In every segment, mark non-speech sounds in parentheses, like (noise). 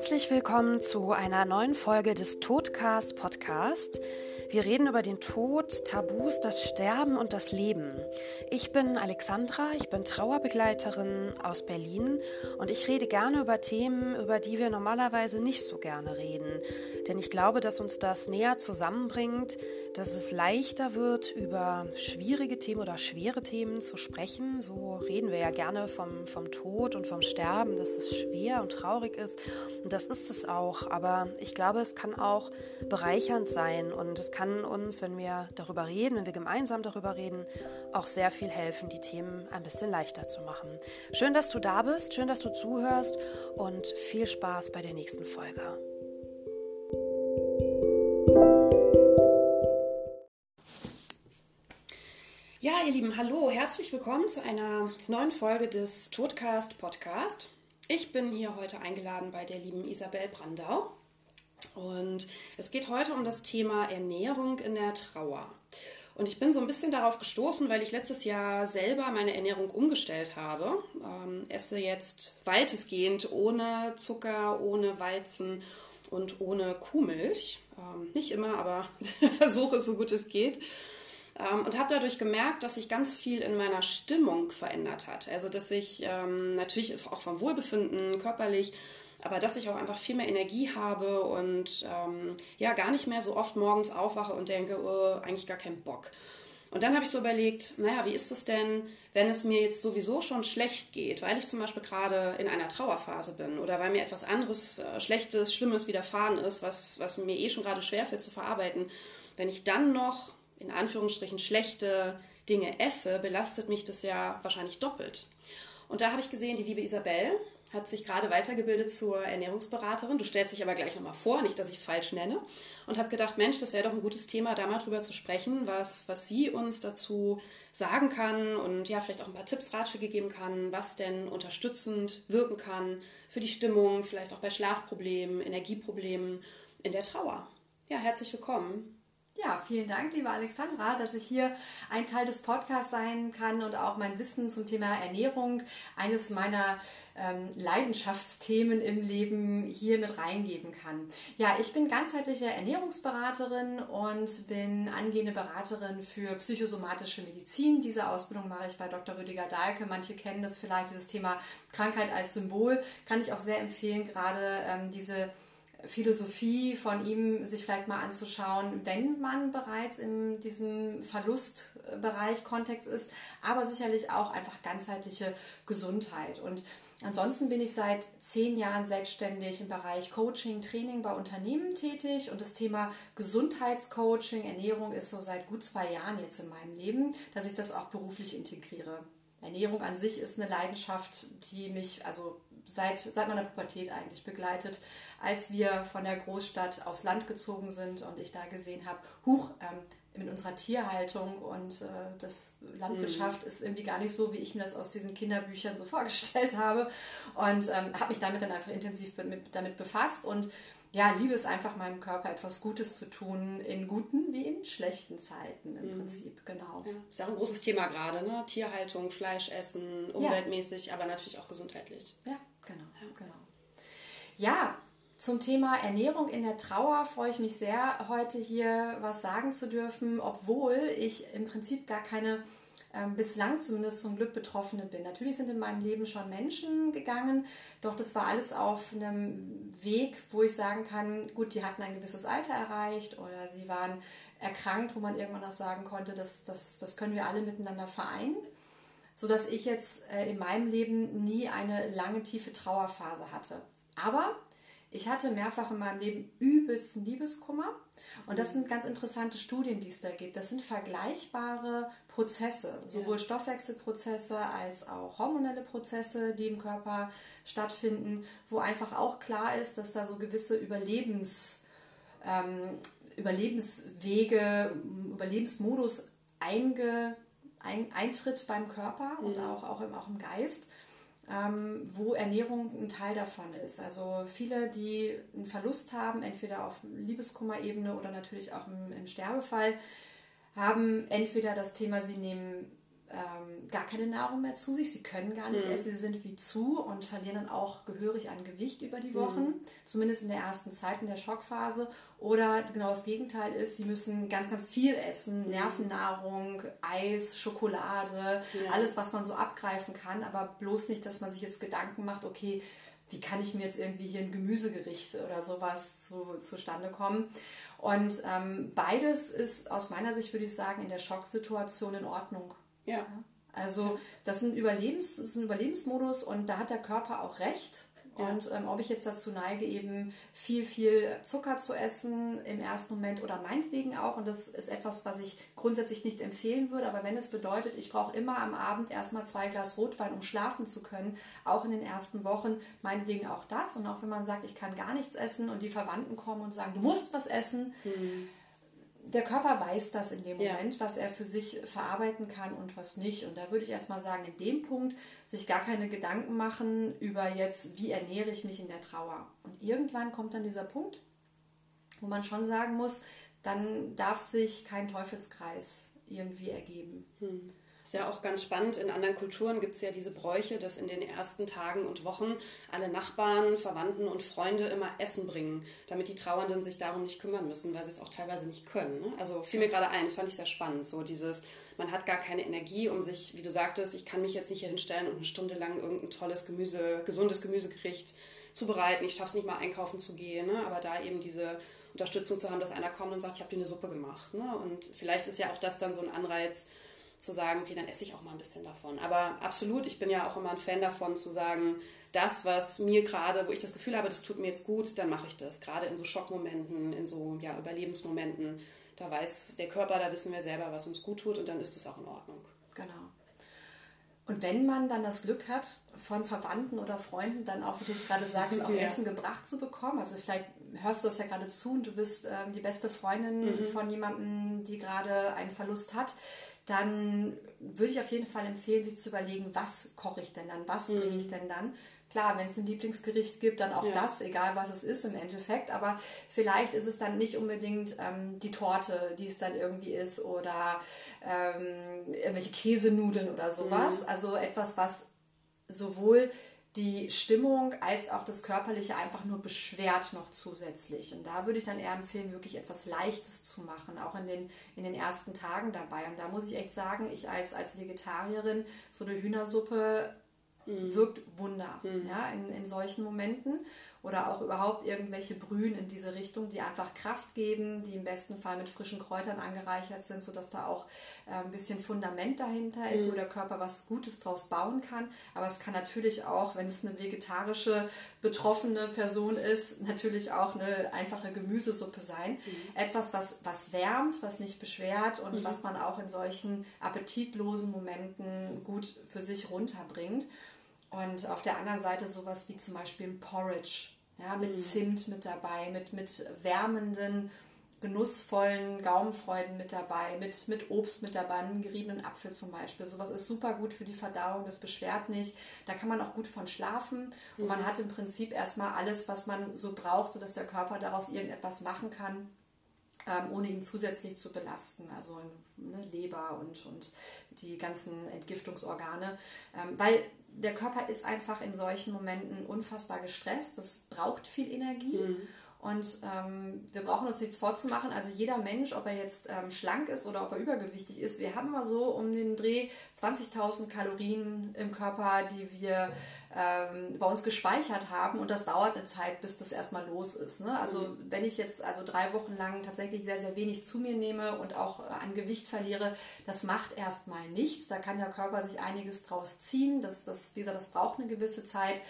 Herzlich willkommen zu einer neuen Folge des Todcast Podcast. Wir reden über den Tod, Tabus, das Sterben und das Leben. Ich bin Alexandra, ich bin Trauerbegleiterin aus Berlin und ich rede gerne über Themen, über die wir normalerweise nicht so gerne reden. Denn ich glaube, dass uns das näher zusammenbringt, dass es leichter wird, über schwierige Themen oder schwere Themen zu sprechen. So reden wir ja gerne vom, vom Tod und vom Sterben, dass es schwer und traurig ist. Und das ist es auch. Aber ich glaube, es kann auch bereichernd sein und es kann uns, wenn wir darüber reden, wenn wir gemeinsam darüber reden, auch sehr viel helfen, die Themen ein bisschen leichter zu machen. Schön, dass du da bist, schön, dass du zuhörst und viel Spaß bei der nächsten Folge. Ja, ihr Lieben, hallo, herzlich willkommen zu einer neuen Folge des Todcast Podcast. Ich bin hier heute eingeladen bei der lieben Isabel Brandau. Und es geht heute um das Thema Ernährung in der Trauer. Und ich bin so ein bisschen darauf gestoßen, weil ich letztes Jahr selber meine Ernährung umgestellt habe. Ähm, esse jetzt weitestgehend ohne Zucker, ohne Weizen und ohne Kuhmilch. Ähm, nicht immer, aber (laughs) versuche es so gut es geht. Ähm, und habe dadurch gemerkt, dass sich ganz viel in meiner Stimmung verändert hat. Also dass ich ähm, natürlich auch vom Wohlbefinden körperlich aber dass ich auch einfach viel mehr Energie habe und ähm, ja gar nicht mehr so oft morgens aufwache und denke, oh, eigentlich gar keinen Bock. Und dann habe ich so überlegt, naja, wie ist es denn, wenn es mir jetzt sowieso schon schlecht geht, weil ich zum Beispiel gerade in einer Trauerphase bin oder weil mir etwas anderes äh, Schlechtes, Schlimmes widerfahren ist, was, was mir eh schon gerade schwerfällt zu verarbeiten, wenn ich dann noch in Anführungsstrichen schlechte Dinge esse, belastet mich das ja wahrscheinlich doppelt. Und da habe ich gesehen, die liebe Isabel hat sich gerade weitergebildet zur Ernährungsberaterin. Du stellst dich aber gleich nochmal vor, nicht, dass ich es falsch nenne. Und habe gedacht, Mensch, das wäre doch ein gutes Thema, da mal drüber zu sprechen, was, was sie uns dazu sagen kann und ja, vielleicht auch ein paar Tipps, Ratschläge geben kann, was denn unterstützend wirken kann für die Stimmung, vielleicht auch bei Schlafproblemen, Energieproblemen in der Trauer. Ja, herzlich willkommen. Ja, vielen Dank, liebe Alexandra, dass ich hier ein Teil des Podcasts sein kann und auch mein Wissen zum Thema Ernährung, eines meiner ähm, Leidenschaftsthemen im Leben hier mit reingeben kann. Ja, ich bin ganzheitliche Ernährungsberaterin und bin angehende Beraterin für psychosomatische Medizin. Diese Ausbildung mache ich bei Dr. Rüdiger Dahlke. Manche kennen das vielleicht, dieses Thema Krankheit als Symbol. Kann ich auch sehr empfehlen, gerade ähm, diese Philosophie von ihm sich vielleicht mal anzuschauen, wenn man bereits in diesem Verlustbereich Kontext ist, aber sicherlich auch einfach ganzheitliche Gesundheit. Und ansonsten bin ich seit zehn Jahren selbstständig im Bereich Coaching, Training bei Unternehmen tätig und das Thema Gesundheitscoaching, Ernährung ist so seit gut zwei Jahren jetzt in meinem Leben, dass ich das auch beruflich integriere. Ernährung an sich ist eine Leidenschaft, die mich also seit, seit meiner Pubertät eigentlich begleitet, als wir von der Großstadt aufs Land gezogen sind und ich da gesehen habe, huch, ähm, mit unserer Tierhaltung und äh, das Landwirtschaft mhm. ist irgendwie gar nicht so, wie ich mir das aus diesen Kinderbüchern so vorgestellt habe und ähm, habe mich damit dann einfach intensiv mit, damit befasst und ja, liebe es einfach meinem Körper etwas Gutes zu tun, in guten wie in schlechten Zeiten im mhm. Prinzip, genau. Ja, ist ja auch ein großes Thema gerade, ne? Tierhaltung, Fleisch essen, umweltmäßig, ja. aber natürlich auch gesundheitlich. Ja, genau, ja. genau. Ja, zum Thema Ernährung in der Trauer freue ich mich sehr, heute hier was sagen zu dürfen, obwohl ich im Prinzip gar keine ähm, bislang zumindest zum Glück Betroffene bin. Natürlich sind in meinem Leben schon Menschen gegangen, doch das war alles auf einem Weg, wo ich sagen kann, gut, die hatten ein gewisses Alter erreicht oder sie waren erkrankt, wo man irgendwann auch sagen konnte, das, das, das können wir alle miteinander vereinen sodass ich jetzt äh, in meinem Leben nie eine lange, tiefe Trauerphase hatte. Aber ich hatte mehrfach in meinem Leben übelsten Liebeskummer. Und das sind ganz interessante Studien, die es da gibt. Das sind vergleichbare Prozesse, sowohl. Stoffwechselprozesse als auch hormonelle Prozesse, die im Körper stattfinden, wo einfach auch klar ist, dass da so gewisse Überlebens, ähm, Überlebenswege, Überlebensmodus einge, ein, eintritt beim Körper und mhm. auch, auch, im, auch im Geist ähm, wo Ernährung ein Teil davon ist. Also viele, die einen Verlust haben, entweder auf Liebeskummerebene oder natürlich auch im, im Sterbefall, haben entweder das Thema, sie nehmen ähm, gar keine Nahrung mehr zu sich, sie können gar nicht mhm. essen, sie sind wie zu und verlieren dann auch gehörig an Gewicht über die Wochen, mhm. zumindest in der ersten Zeit, in der Schockphase. Oder genau das Gegenteil ist, sie müssen ganz, ganz viel essen, mhm. Nervennahrung, Eis, Schokolade, ja. alles, was man so abgreifen kann, aber bloß nicht, dass man sich jetzt Gedanken macht, okay, wie kann ich mir jetzt irgendwie hier ein Gemüsegericht oder sowas zu, zustande kommen. Und ähm, beides ist aus meiner Sicht, würde ich sagen, in der Schocksituation in Ordnung. Ja. Also das ist, ein Überlebens, das ist ein Überlebensmodus und da hat der Körper auch recht. Und ähm, ob ich jetzt dazu neige, eben viel, viel Zucker zu essen im ersten Moment oder meinetwegen auch, und das ist etwas, was ich grundsätzlich nicht empfehlen würde, aber wenn es bedeutet, ich brauche immer am Abend erstmal zwei Glas Rotwein, um schlafen zu können, auch in den ersten Wochen, meinetwegen auch das. Und auch wenn man sagt, ich kann gar nichts essen und die Verwandten kommen und sagen, du musst was essen. Mhm der Körper weiß das in dem Moment, ja. was er für sich verarbeiten kann und was nicht. Und da würde ich erstmal sagen, in dem Punkt sich gar keine Gedanken machen über jetzt, wie ernähre ich mich in der Trauer. Und irgendwann kommt dann dieser Punkt, wo man schon sagen muss, dann darf sich kein Teufelskreis irgendwie ergeben. Hm. Ist ja auch ganz spannend. In anderen Kulturen gibt es ja diese Bräuche, dass in den ersten Tagen und Wochen alle Nachbarn, Verwandten und Freunde immer Essen bringen, damit die Trauernden sich darum nicht kümmern müssen, weil sie es auch teilweise nicht können. Ne? Also fiel mir gerade ein, fand ich sehr spannend. So dieses, man hat gar keine Energie, um sich, wie du sagtest, ich kann mich jetzt nicht hier hinstellen und eine Stunde lang irgendein tolles Gemüse, gesundes Gemüsegericht zubereiten. Ich schaffe es nicht mal einkaufen zu gehen, ne? aber da eben diese Unterstützung zu haben, dass einer kommt und sagt, ich habe dir eine Suppe gemacht. Ne? Und vielleicht ist ja auch das dann so ein Anreiz, zu sagen, okay, dann esse ich auch mal ein bisschen davon. Aber absolut, ich bin ja auch immer ein Fan davon zu sagen, das, was mir gerade, wo ich das Gefühl habe, das tut mir jetzt gut, dann mache ich das. Gerade in so Schockmomenten, in so ja, Überlebensmomenten, da weiß der Körper, da wissen wir selber, was uns gut tut und dann ist es auch in Ordnung. Genau. Und wenn man dann das Glück hat, von Verwandten oder Freunden dann auch, wie du es gerade sagst, (laughs) auch ja. Essen gebracht zu bekommen, also vielleicht hörst du das ja gerade zu und du bist ähm, die beste Freundin mhm. von jemandem, die gerade einen Verlust hat, dann würde ich auf jeden Fall empfehlen, sich zu überlegen, was koche ich denn dann, was mhm. bringe ich denn dann. Klar, wenn es ein Lieblingsgericht gibt, dann auch ja. das, egal was es ist im Endeffekt. Aber vielleicht ist es dann nicht unbedingt ähm, die Torte, die es dann irgendwie ist, oder ähm, irgendwelche Käsenudeln oder sowas. Mhm. Also etwas, was sowohl die Stimmung als auch das Körperliche einfach nur beschwert noch zusätzlich. Und da würde ich dann eher empfehlen, wirklich etwas Leichtes zu machen, auch in den, in den ersten Tagen dabei. Und da muss ich echt sagen, ich als, als Vegetarierin, so eine Hühnersuppe mhm. wirkt Wunder mhm. ja, in, in solchen Momenten oder auch überhaupt irgendwelche Brühen in diese Richtung, die einfach Kraft geben, die im besten Fall mit frischen Kräutern angereichert sind, sodass da auch äh, ein bisschen Fundament dahinter ist, mhm. wo der Körper was Gutes draus bauen kann. Aber es kann natürlich auch, wenn es eine vegetarische betroffene Person ist, natürlich auch eine einfache Gemüsesuppe sein. Mhm. Etwas, was, was wärmt, was nicht beschwert und mhm. was man auch in solchen appetitlosen Momenten gut für sich runterbringt. Und auf der anderen Seite sowas wie zum Beispiel ein Porridge, ja, mit mhm. Zimt mit dabei, mit, mit wärmenden, genussvollen Gaumenfreuden mit dabei, mit, mit Obst mit dabei, einem geriebenen Apfel zum Beispiel. Sowas ist super gut für die Verdauung, das beschwert nicht. Da kann man auch gut von schlafen und man mhm. hat im Prinzip erstmal alles, was man so braucht, sodass der Körper daraus irgendetwas machen kann. Ähm, ohne ihn zusätzlich zu belasten, also ne, Leber und, und die ganzen Entgiftungsorgane. Ähm, weil der Körper ist einfach in solchen Momenten unfassbar gestresst. Das braucht viel Energie. Mhm. Und ähm, wir brauchen uns nichts vorzumachen. Also jeder Mensch, ob er jetzt ähm, schlank ist oder ob er übergewichtig ist, wir haben mal so um den Dreh 20.000 Kalorien im Körper, die wir ähm, bei uns gespeichert haben. Und das dauert eine Zeit, bis das erstmal los ist. Ne? Also mhm. wenn ich jetzt also drei Wochen lang tatsächlich sehr, sehr wenig zu mir nehme und auch äh, an Gewicht verliere, das macht erstmal nichts. Da kann der Körper sich einiges draus ziehen. Das, das, wie gesagt, das braucht eine gewisse Zeit.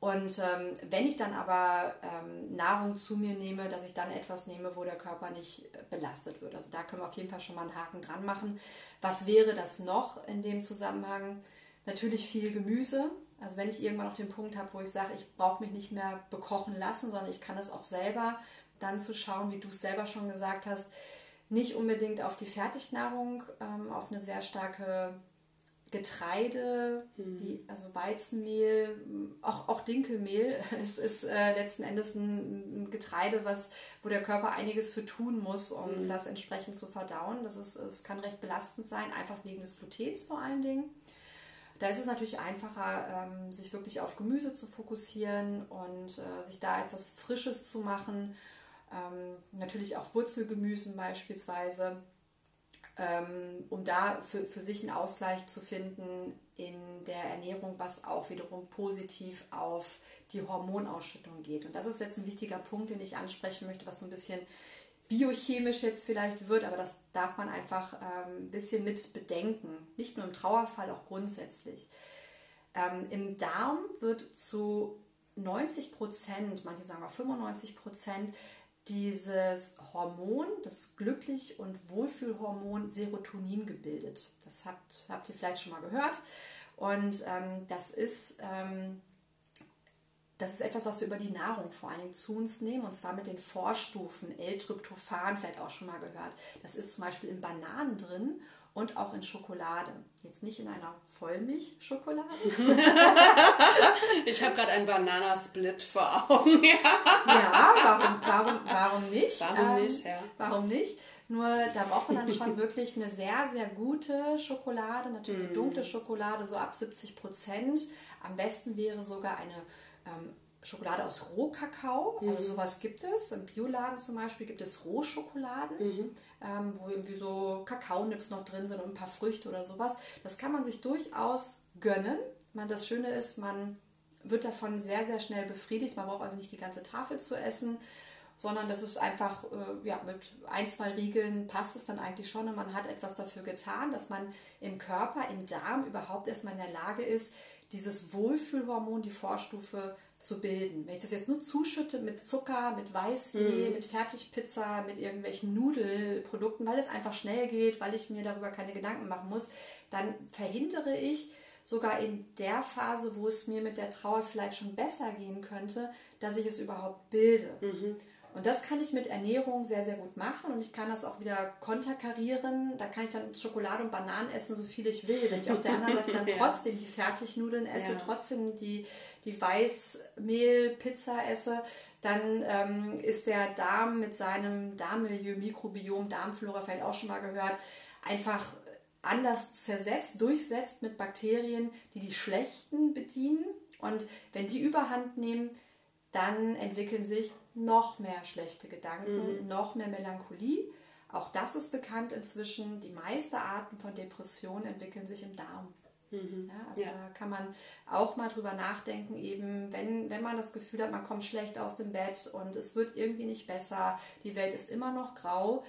Und ähm, wenn ich dann aber ähm, Nahrung zu mir nehme, dass ich dann etwas nehme, wo der Körper nicht belastet wird. Also da können wir auf jeden Fall schon mal einen Haken dran machen. Was wäre das noch in dem Zusammenhang? Natürlich viel Gemüse. Also wenn ich irgendwann auf den Punkt habe, wo ich sage, ich brauche mich nicht mehr bekochen lassen, sondern ich kann es auch selber, dann zu schauen, wie du es selber schon gesagt hast, nicht unbedingt auf die Fertignahrung, ähm, auf eine sehr starke Getreide, mhm. wie, also Weizenmehl, auch, auch Dinkelmehl. (laughs) Es ist äh, letzten Endes ein, ein, Getreide, was, wo der Körper einiges für tun muss, um mhm. das entsprechend zu verdauen. Das ist, es kann recht belastend sein, einfach wegen des Glutens vor allen Dingen. Da ist es natürlich einfacher, ähm, sich wirklich auf Gemüse zu fokussieren und äh, sich da etwas Frisches zu machen. Ähm, natürlich auch Wurzelgemüsen beispielsweise ähm, um da für, für sich einen Ausgleich zu finden in der Ernährung, was auch wiederum positiv auf die Hormonausschüttung geht. Und das ist jetzt ein wichtiger Punkt, den ich ansprechen möchte, was so ein bisschen biochemisch jetzt vielleicht wird, aber das darf man einfach ähm, ein bisschen mit bedenken. Nicht nur im Trauerfall, auch grundsätzlich. Ähm, Im Darm wird zu 90 Prozent, manche sagen auch 95 Prozent, dieses Hormon, das Glücklich- und Wohlfühlhormon Serotonin gebildet. Das habt, habt ihr vielleicht schon mal gehört. Und ähm, das, ist, ähm, das ist etwas, was wir über die Nahrung vor allen Dingen zu uns nehmen, und zwar mit den Vorstufen, L-Tryptophan, vielleicht auch schon mal gehört. Das ist zum Beispiel in Bananen drin und auch in Schokolade. Jetzt nicht in einer Vollmilchschokolade. (laughs) ich habe gerade einen Bananasplit vor Augen. (laughs) ja, ja warum, warum, warum nicht? Warum ähm, nicht, ja. Warum nicht? Nur da braucht man dann schon wirklich eine sehr, sehr gute Schokolade, natürlich mm. dunkle Schokolade, so ab 70 Prozent. Am besten wäre sogar eine ähm, Schokolade aus Rohkakao. Mhm. Also sowas gibt es. Im Bioladen zum Beispiel gibt es Rohschokoladen, mhm. ähm, wo irgendwie so Kakaonips noch drin sind und ein paar Früchte oder sowas. Das kann man sich durchaus gönnen. Man, das Schöne ist, man wird davon sehr, sehr schnell befriedigt. Man braucht also nicht die ganze Tafel zu essen, sondern das ist einfach, äh, ja, mit ein, zwei Riegeln passt es dann eigentlich schon und man hat etwas dafür getan, dass man im Körper, im Darm überhaupt erstmal in der Lage ist, dieses Wohlfühlhormon, die Vorstufe zu bilden. Wenn ich das jetzt nur zuschütte mit Zucker, mit Weißmehl, mm. mit Fertigpizza, mit irgendwelchen Nudelprodukten, weil es einfach schnell geht, weil ich mir darüber keine Gedanken machen muss, dann verhindere ich sogar in der Phase, wo es mir mit der Trauer vielleicht schon besser gehen könnte, dass ich es überhaupt bilde. Mhm. Und das kann ich mit Ernährung sehr, sehr gut machen und ich kann das auch wieder konterkarieren. Da kann ich dann Schokolade und Bananen essen, so viel ich will. Wenn ich auf der anderen Seite dann (laughs) trotzdem die Fertignudeln esse, ja. trotzdem die, die Weißmehl-Pizza esse, dann ähm, ist der Darm mit seinem Darmmilieu, Mikrobiom, Darmflora, vielleicht auch schon mal gehört, einfach anders zersetzt, durchsetzt mit Bakterien, die die schlechten bedienen. Und wenn die überhand nehmen, dann entwickeln sich noch mehr schlechte Gedanken, mhm. noch mehr Melancholie. Auch das ist bekannt inzwischen. Die meisten Arten von Depressionen entwickeln sich im Darm. Mhm. Ja, also ja. da kann man auch mal drüber nachdenken, eben wenn, wenn man das Gefühl hat, man kommt schlecht aus dem Bett und es wird irgendwie nicht besser, die Welt ist immer noch grau,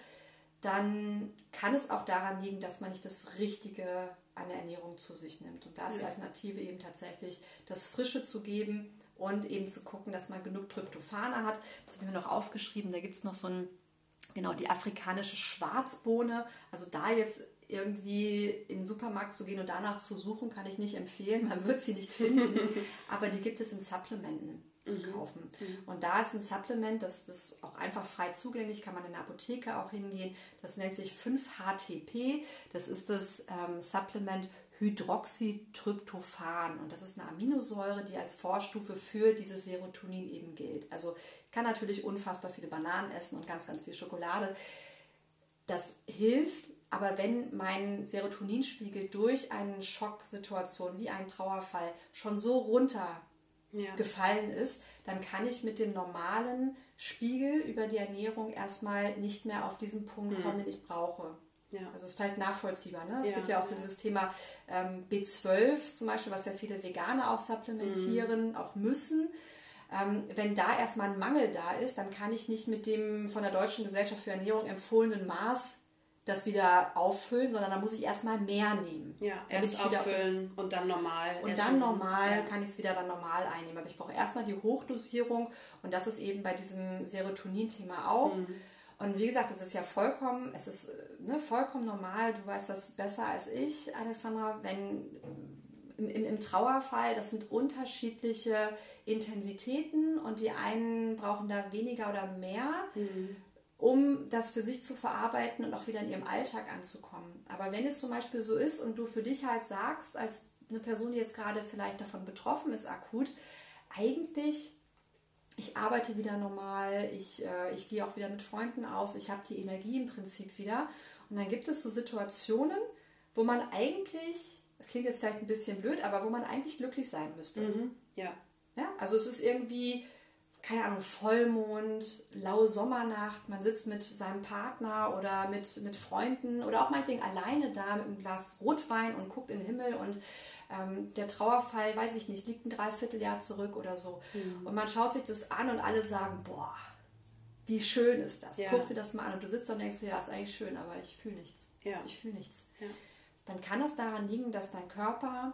dann kann es auch daran liegen, dass man nicht das Richtige an der Ernährung zu sich nimmt. Und da ist ja. die Alternative eben tatsächlich, das Frische zu geben, und eben zu gucken, dass man genug Tryptophane hat. Das habe ich mir noch aufgeschrieben. Da gibt es noch so ein, genau, die afrikanische Schwarzbohne. Also da jetzt irgendwie in den Supermarkt zu gehen und danach zu suchen, kann ich nicht empfehlen. Man wird sie nicht finden, (laughs) aber die gibt es in Supplementen zu mhm. kaufen. Mhm. Und da ist ein Supplement, das ist auch einfach frei zugänglich, kann man in der Apotheke auch hingehen. Das nennt sich 5-HTP. Das ist das ähm, Supplement Hydroxytryptophan. Und das ist eine Aminosäure, die als Vorstufe für dieses Serotonin eben gilt. Also ich kann natürlich unfassbar viele Bananen essen und ganz, ganz viel Schokolade. Das hilft, aber wenn mein Serotoninspiegel durch eine Schocksituation wie einen Trauerfall schon so runtergefallen ja. ist, dann kann ich mit dem normalen Spiegel über die Ernährung erstmal nicht mehr auf diesen Punkt hm. kommen, mhm. den ich brauche. Ja. Also es ist halt nachvollziehbar. Ne? Es ja, gibt ja auch so dieses Thema ähm, B12 zum Beispiel, was ja viele Veganer auch supplementieren, mhm. auch müssen. Ähm, wenn da erstmal ein Mangel da ist, dann kann ich nicht mit dem von der Deutschen Gesellschaft für Ernährung empfohlenen Maß das wieder auffüllen, sondern dann muss ich erstmal mehr nehmen. Ja, erst auffüllen und dann normal. Und essen. dann normal ja. kann ich es wieder dann normal einnehmen. Aber ich brauche erstmal die Hochdosierung und das ist eben bei diesem Serotonin-Thema auch. Mhm und wie gesagt, es ist ja vollkommen, es ist ne, vollkommen normal, du weißt das besser als ich, Alexandra, wenn im, im, Trauerfall, das sind unterschiedliche Intensitäten und die einen brauchen da weniger oder mehr, mhm. um das für sich zu verarbeiten und auch wieder in ihrem Alltag anzukommen. Aber Aber wenn es zum Beispiel so ist und du für dich halt sagst, als eine Person, die jetzt gerade vielleicht davon betroffen ist, akut, eigentlich, ich arbeite wieder normal, ich, äh, ich gehe auch wieder mit Freunden aus, ich habe die Energie im Prinzip wieder. Und dann gibt es so Situationen, wo man eigentlich, es klingt jetzt vielleicht ein bisschen blöd, aber wo man eigentlich glücklich sein müsste. Mhm. Ja. ja. Also es ist irgendwie, keine Ahnung, Vollmond, laue Sommernacht, man sitzt mit seinem Partner oder mit, mit Freunden oder auch meinetwegen alleine da mit einem Glas Rotwein und guckt in den Himmel und ähm, der Trauerfall, weiß ich nicht, liegt ein Dreivierteljahr zurück oder so. Mhm. Und man schaut sich das an und alle sagen, boah, wie schön ist das? Ja. Guck dir das mal an und du sitzt und denkst, ja, ist eigentlich schön, aber ich fühle nichts. Ja. Ich fühle nichts. Ja. Dann kann das daran liegen, dass dein Körper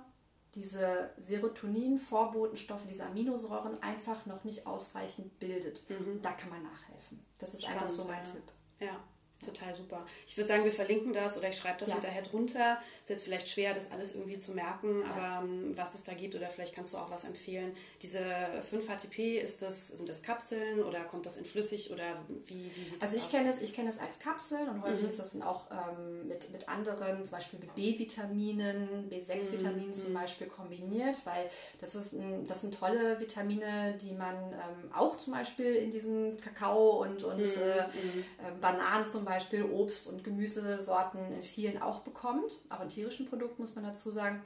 diese Serotonin-Vorbotenstoffe, diese Aminosäuren einfach noch nicht ausreichend bildet. Mhm. Da kann man nachhelfen. Das ist Spannend, einfach so mein Tipp. Ja. Total super. Ich würde sagen, wir verlinken das oder ich schreibe das ja. hinterher drunter. Ist jetzt vielleicht schwer, das alles irgendwie zu merken, ja. aber ähm, was es da gibt oder vielleicht kannst du auch was empfehlen. Diese 5-HTP, ist das, sind das Kapseln oder kommt das in flüssig oder wie, wie sieht das Also ich kenne das, kenn das als Kapseln und häufig mhm. ist das dann auch ähm, mit, mit anderen, zum Beispiel mit B-Vitaminen, B6-Vitaminen mhm. zum Beispiel kombiniert, weil das, ist ein, das sind tolle Vitamine, die man ähm, auch zum Beispiel in diesem Kakao und, und mhm. äh, äh, Bananen zum Beispiel Obst- und Gemüsesorten in vielen auch bekommt. Auch in tierischen Produkten muss man dazu sagen.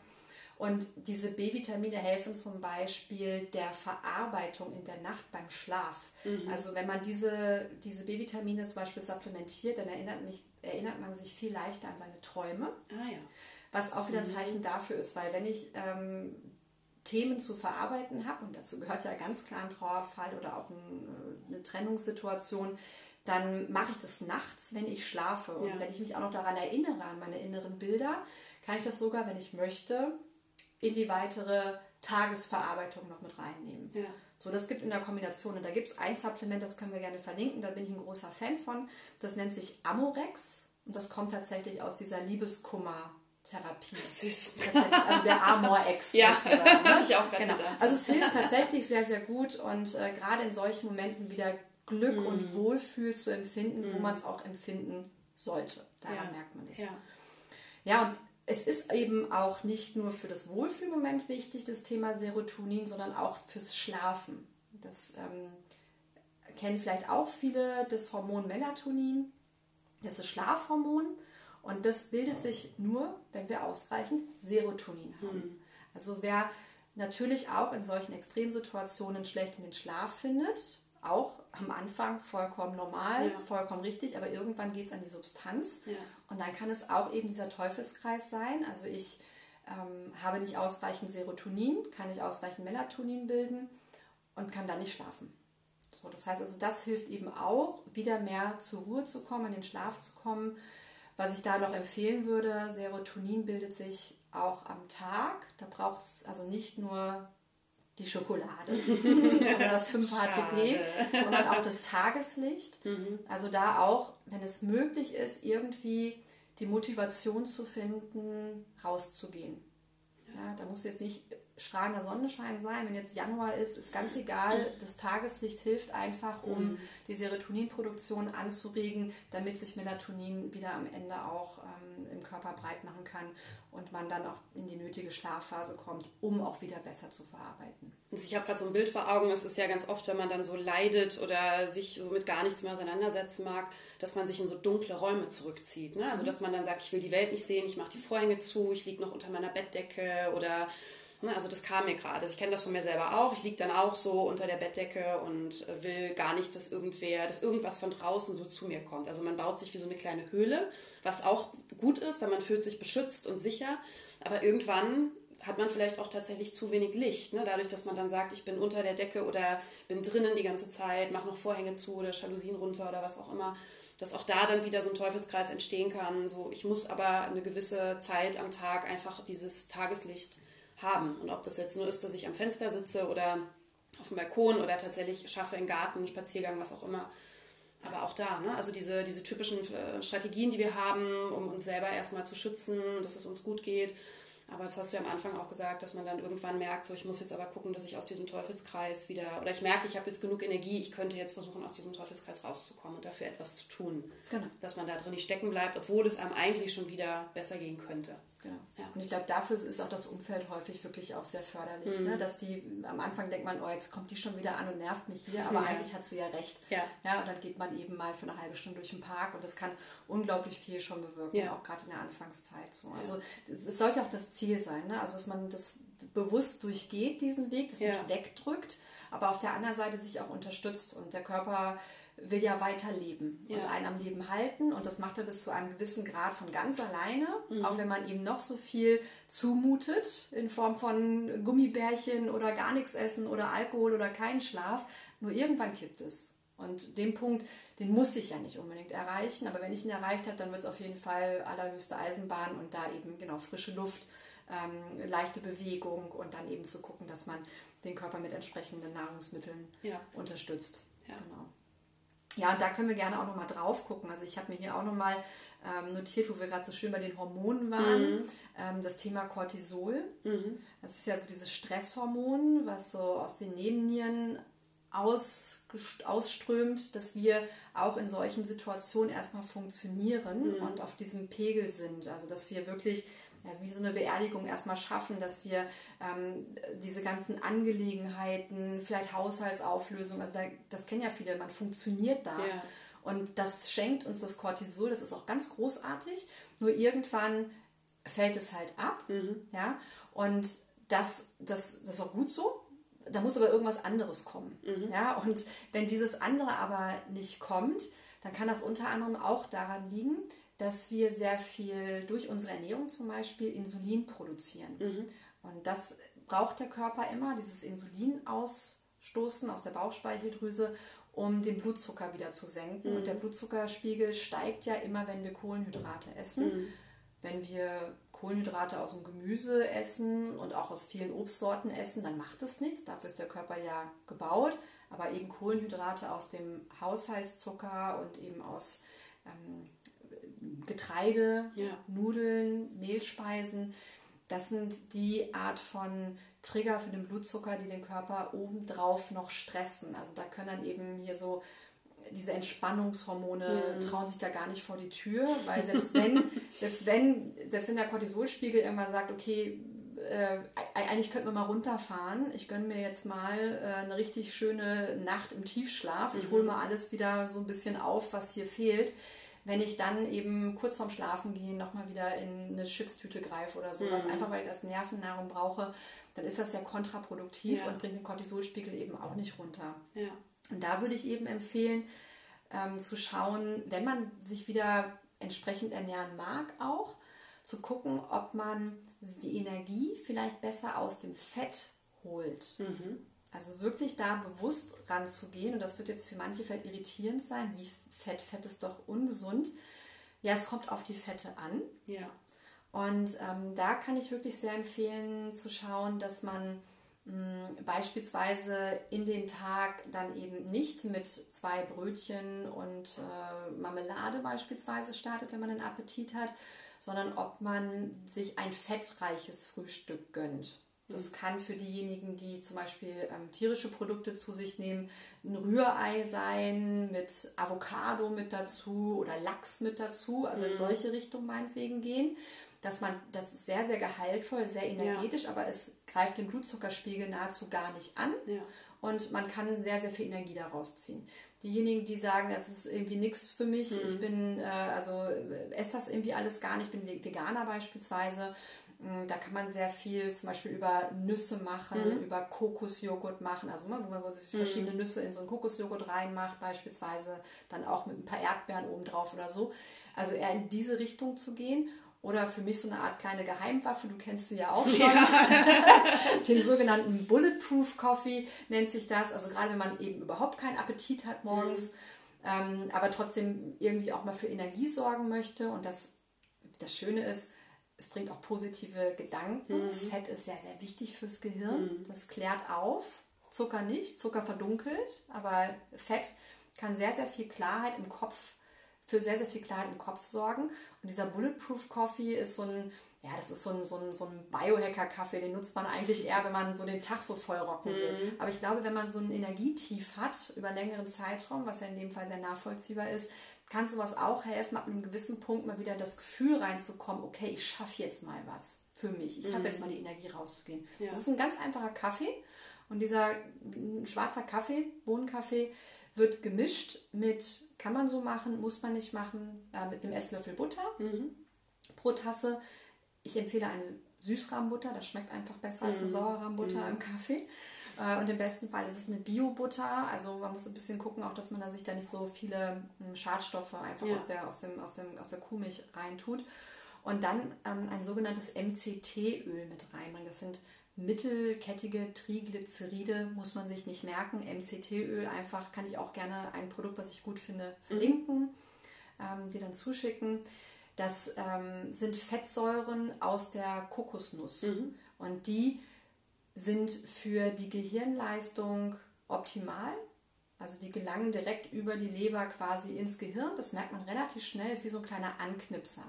Und diese B-Vitamine helfen zum Beispiel der Verarbeitung in der Nacht beim Schlaf. Mhm. Also wenn man diese, diese B-Vitamine zum Beispiel supplementiert, dann erinnert, mich, erinnert man sich viel leichter an seine Träume. Ah, ja. Was auch wieder ein mhm. Zeichen dafür ist, weil wenn ich ähm, Themen zu verarbeiten habe, und dazu gehört ja ganz klar ein Trauerfall oder auch ein, äh, eine Trennungssituation, dann mache ich das nachts, wenn ich schlafe. Und ja. wenn ich mich auch noch daran erinnere, an meine inneren Bilder, kann ich das sogar, wenn ich möchte, in die weitere Tagesverarbeitung noch mit reinnehmen. Ja. So, das gibt in der Kombination. Und da gibt es ein Supplement, das können wir gerne verlinken, da bin ich ein großer Fan von. Das nennt sich Amorex und das kommt tatsächlich aus dieser Liebeskummer. Therapie. Süß. Also der Amor-Ex (laughs) ja, sozusagen. Ne? ich auch genau. Gedacht. Also es hilft tatsächlich sehr, sehr gut und äh, gerade in solchen Momenten wieder Glück mhm. und Wohlfühl zu empfinden, mhm. wo man es auch empfinden sollte. Daran ja. merkt man das. Ja. ja, und es ist eben auch nicht nur für das Wohlfühlmoment wichtig, das Thema Serotonin, sondern auch fürs Schlafen. Das ähm, kennen vielleicht auch viele das Hormon Melatonin. Das ist Schlafhormon und das bildet sich nur, wenn wir ausreichend Serotonin haben. Mhm. Also wer natürlich auch in solchen Extremsituationen schlecht in den Schlaf findet, auch am Anfang vollkommen normal, ja. vollkommen richtig, aber irgendwann geht es an die Substanz. Ja. Und dann kann es auch eben dieser Teufelskreis sein. Also ich ähm, habe nicht ausreichend Serotonin, kann nicht ausreichend Melatonin bilden und kann dann nicht schlafen. So, das heißt also, das hilft eben auch, wieder mehr zur Ruhe zu kommen, in den Schlaf zu kommen. Was ich da noch empfehlen würde, Serotonin bildet sich auch am Tag. Da braucht es also nicht nur die Schokolade (laughs) oder das 5-HTP, sondern auch das Tageslicht. Mhm. Also da auch, wenn es möglich ist, irgendwie die Motivation zu finden, rauszugehen. Ja, da muss jetzt nicht strahlender Sonnenschein sein. Wenn jetzt Januar ist, ist ganz egal. Das Tageslicht hilft einfach, um mhm. die Serotoninproduktion anzuregen, damit sich Melatonin wieder am Ende auch ähm, im Körper breit machen kann und man dann auch in die nötige Schlafphase kommt, um auch wieder besser zu verarbeiten. Ich habe gerade so ein Bild vor Augen, es ist ja ganz oft, wenn man dann so leidet oder sich so mit gar nichts mehr auseinandersetzen mag, dass man sich in so dunkle Räume zurückzieht. Ne? Also mhm. dass man dann sagt, ich will die Welt nicht sehen, ich mache die Vorhänge zu, ich liege noch unter meiner Bettdecke oder also das kam mir gerade. Also ich kenne das von mir selber auch. Ich liege dann auch so unter der Bettdecke und will gar nicht, dass irgendwer, dass irgendwas von draußen so zu mir kommt. Also man baut sich wie so eine kleine Höhle, was auch gut ist, weil man fühlt sich beschützt und sicher. Aber irgendwann hat man vielleicht auch tatsächlich zu wenig Licht. Ne? Dadurch, dass man dann sagt, ich bin unter der Decke oder bin drinnen die ganze Zeit, mache noch Vorhänge zu oder Jalousien runter oder was auch immer dass auch da dann wieder so ein Teufelskreis entstehen kann. So, ich muss aber eine gewisse Zeit am Tag einfach dieses Tageslicht haben. Und ob das jetzt nur ist, dass ich am Fenster sitze oder auf dem Balkon oder tatsächlich schaffe im Garten, Spaziergang, was auch immer. Aber auch da, ne? also diese, diese typischen äh, Strategien, die wir haben, um uns selber erstmal zu schützen, dass es uns gut geht. Aber das hast du ja am Anfang auch gesagt, dass man dann irgendwann merkt, so ich muss jetzt aber gucken, dass ich aus diesem Teufelskreis wieder, oder ich merke, ich habe jetzt genug Energie, ich könnte jetzt versuchen, aus diesem Teufelskreis rauszukommen und dafür etwas zu tun. Genau. Dass man da drin nicht stecken bleibt, obwohl es einem eigentlich schon wieder besser gehen könnte. Genau. Ja. Und ich glaube, dafür ist auch das Umfeld häufig wirklich auch sehr förderlich. Mhm. Ne? Dass die am Anfang denkt man, oh, jetzt kommt die schon wieder an und nervt mich hier, aber ja. eigentlich hat sie ja recht. Ja. ja. Und dann geht man eben mal für eine halbe Stunde durch den Park und das kann unglaublich viel schon bewirken, ja. auch gerade in der Anfangszeit. So. Also es sollte auch das Ziel sein, ne? also dass man das bewusst durchgeht, diesen Weg, das nicht wegdrückt, aber auf der anderen Seite sich auch unterstützt und der Körper will ja weiterleben ja. und einen am Leben halten. Und das macht er bis zu einem gewissen Grad von ganz alleine, mhm. auch wenn man ihm noch so viel zumutet in Form von Gummibärchen oder gar nichts essen oder Alkohol oder keinen Schlaf. Nur irgendwann kippt es. Und den Punkt, den muss ich ja nicht unbedingt erreichen. Aber wenn ich ihn erreicht habe, dann wird es auf jeden Fall allerhöchste Eisenbahn und da eben genau frische Luft, ähm, leichte Bewegung und dann eben zu gucken, dass man den Körper mit entsprechenden Nahrungsmitteln ja. unterstützt. Ja. Genau. Ja, und da können wir gerne auch nochmal drauf gucken. Also ich habe mir hier auch nochmal ähm, notiert, wo wir gerade so schön bei den Hormonen waren, mhm. ähm, das Thema Cortisol. Mhm. Das ist ja so dieses Stresshormon, was so aus den Nebennieren aus, ausströmt, dass wir auch in solchen Situationen erstmal funktionieren mhm. und auf diesem Pegel sind. Also dass wir wirklich also wie so eine Beerdigung erstmal schaffen, dass wir ähm, diese ganzen Angelegenheiten, vielleicht Haushaltsauflösung, also da, das kennen ja viele, man funktioniert da. Ja. Und das schenkt uns das Cortisol, das ist auch ganz großartig. Nur irgendwann fällt es halt ab. Mhm. Ja? Und das, das, das ist auch gut so. Da muss aber irgendwas anderes kommen. Mhm. Ja? Und wenn dieses andere aber nicht kommt, dann kann das unter anderem auch daran liegen, dass wir sehr viel durch unsere Ernährung zum Beispiel Insulin produzieren. Mhm. Und das braucht der Körper immer, dieses Insulin ausstoßen aus der Bauchspeicheldrüse, um den Blutzucker wieder zu senken. Mhm. Und der Blutzuckerspiegel steigt ja immer, wenn wir Kohlenhydrate essen. Mhm. Wenn wir Kohlenhydrate aus dem Gemüse essen und auch aus vielen Obstsorten essen, dann macht es nichts. Dafür ist der Körper ja gebaut. Aber eben Kohlenhydrate aus dem Haushaltszucker und eben aus ähm, Getreide, ja. Nudeln, Mehlspeisen. Das sind die Art von Trigger für den Blutzucker, die den Körper obendrauf noch stressen. Also da können dann eben hier so diese Entspannungshormone mhm. trauen sich da gar nicht vor die Tür, weil selbst wenn, (laughs) selbst wenn, selbst wenn der Cortisolspiegel irgendwann sagt, okay, äh, eigentlich könnten wir mal runterfahren. Ich gönne mir jetzt mal äh, eine richtig schöne Nacht im Tiefschlaf. Ich hole mhm. mal alles wieder so ein bisschen auf, was hier fehlt wenn ich dann eben kurz vorm Schlafen gehen nochmal wieder in eine Chipstüte greife oder sowas, mhm. einfach weil ich das Nervennahrung brauche, dann ist das ja kontraproduktiv ja. und bringt den Cortisolspiegel eben auch nicht runter. Ja. Und da würde ich eben empfehlen, ähm, zu schauen, wenn man sich wieder entsprechend ernähren mag, auch zu gucken, ob man die Energie vielleicht besser aus dem Fett holt. Mhm. Also wirklich da bewusst ranzugehen, und das wird jetzt für manche vielleicht irritierend sein, wie Fett, Fett ist doch ungesund. Ja, es kommt auf die Fette an. Ja. Und ähm, da kann ich wirklich sehr empfehlen zu schauen, dass man mh, hm, beispielsweise in den Tag dann eben nicht mit zwei Brötchen und äh, Marmelade beispielsweise startet, wenn man einen Appetit hat, sondern ob man sich ein fettreiches Frühstück gönnt. Das kann für diejenigen, die zum Beispiel ähm, tierische Produkte zu sich nehmen, ein Rührei sein mit Avocado mit dazu oder Lachs mit dazu, also mhm. in solche Richtungen meinetwegen gehen. Dass man, das ist sehr, sehr gehaltvoll, sehr energetisch, ja. aber es greift den Blutzuckerspiegel nahezu gar nicht an. Ja. Und man kann sehr, sehr viel Energie daraus ziehen. Diejenigen, die sagen, das ist irgendwie nichts für mich, mhm. ich bin, äh, also äh, esse das irgendwie alles gar nicht, ich bin Veganer beispielsweise, da kann man sehr viel zum Beispiel über Nüsse machen, mhm. über Kokosjoghurt machen, also wo man sich verschiedene mhm. Nüsse in so einen Kokosjoghurt reinmacht, beispielsweise dann auch mit ein paar Erdbeeren oben drauf oder so. Also eher in diese Richtung zu gehen. Oder für mich so eine Art kleine Geheimwaffe, du kennst sie ja auch schon. Ja. (laughs) Den sogenannten Bulletproof Coffee nennt sich das. Also gerade wenn man eben überhaupt keinen Appetit hat morgens, mhm. ähm, aber trotzdem irgendwie auch mal für Energie sorgen möchte. Und das, das Schöne ist, es bringt auch positive Gedanken. Mhm. Fett ist sehr, sehr wichtig fürs Gehirn. Mhm. Das klärt auf. Zucker nicht. Zucker verdunkelt. Aber Fett kann sehr, sehr viel Klarheit im Kopf, für sehr, sehr viel Klarheit im Kopf sorgen. Und dieser Bulletproof Coffee ist so ein ja, das ist so ein, so ein, so ein Biohacker-Kaffee, den nutzt man eigentlich eher, wenn man so den Tag so voll rocken will. Mhm. Aber ich glaube, wenn man so ein Energietief hat über einen längeren Zeitraum, was ja in dem Fall sehr nachvollziehbar ist, kann sowas auch helfen, ab einem gewissen Punkt mal wieder das Gefühl reinzukommen, okay, ich schaffe jetzt mal was für mich. Ich mhm. habe jetzt mal die Energie rauszugehen. Ja. Das ist ein ganz einfacher Kaffee und dieser schwarzer Kaffee, Bohnenkaffee, wird gemischt mit, kann man so machen, muss man nicht machen, äh, mit einem Esslöffel Butter mhm. pro Tasse. Ich empfehle eine Süßrahmbutter, das schmeckt einfach besser mhm. als eine mhm. Sauerrahmbutter mhm. im Kaffee. Äh, und im besten Fall ist es eine Bio-Butter. Also man muss ein bisschen gucken, auch dass man da sich da nicht so viele hm, Schadstoffe einfach ja. aus, der, aus, dem, aus, dem, aus der Kuhmilch reintut. Und dann ähm, ein sogenanntes MCT-Öl mit reinbringen. Das sind mittelkettige Triglyceride, muss man sich nicht merken. MCT-Öl einfach, kann ich auch gerne ein Produkt, was ich gut finde, verlinken, mhm. ähm, dir dann zuschicken. Das ähm, sind Fettsäuren aus der Kokosnuss. Mhm. Und die sind für die Gehirnleistung optimal. Also die gelangen direkt über die Leber quasi ins Gehirn. Das merkt man relativ schnell, das ist wie so ein kleiner Anknipser.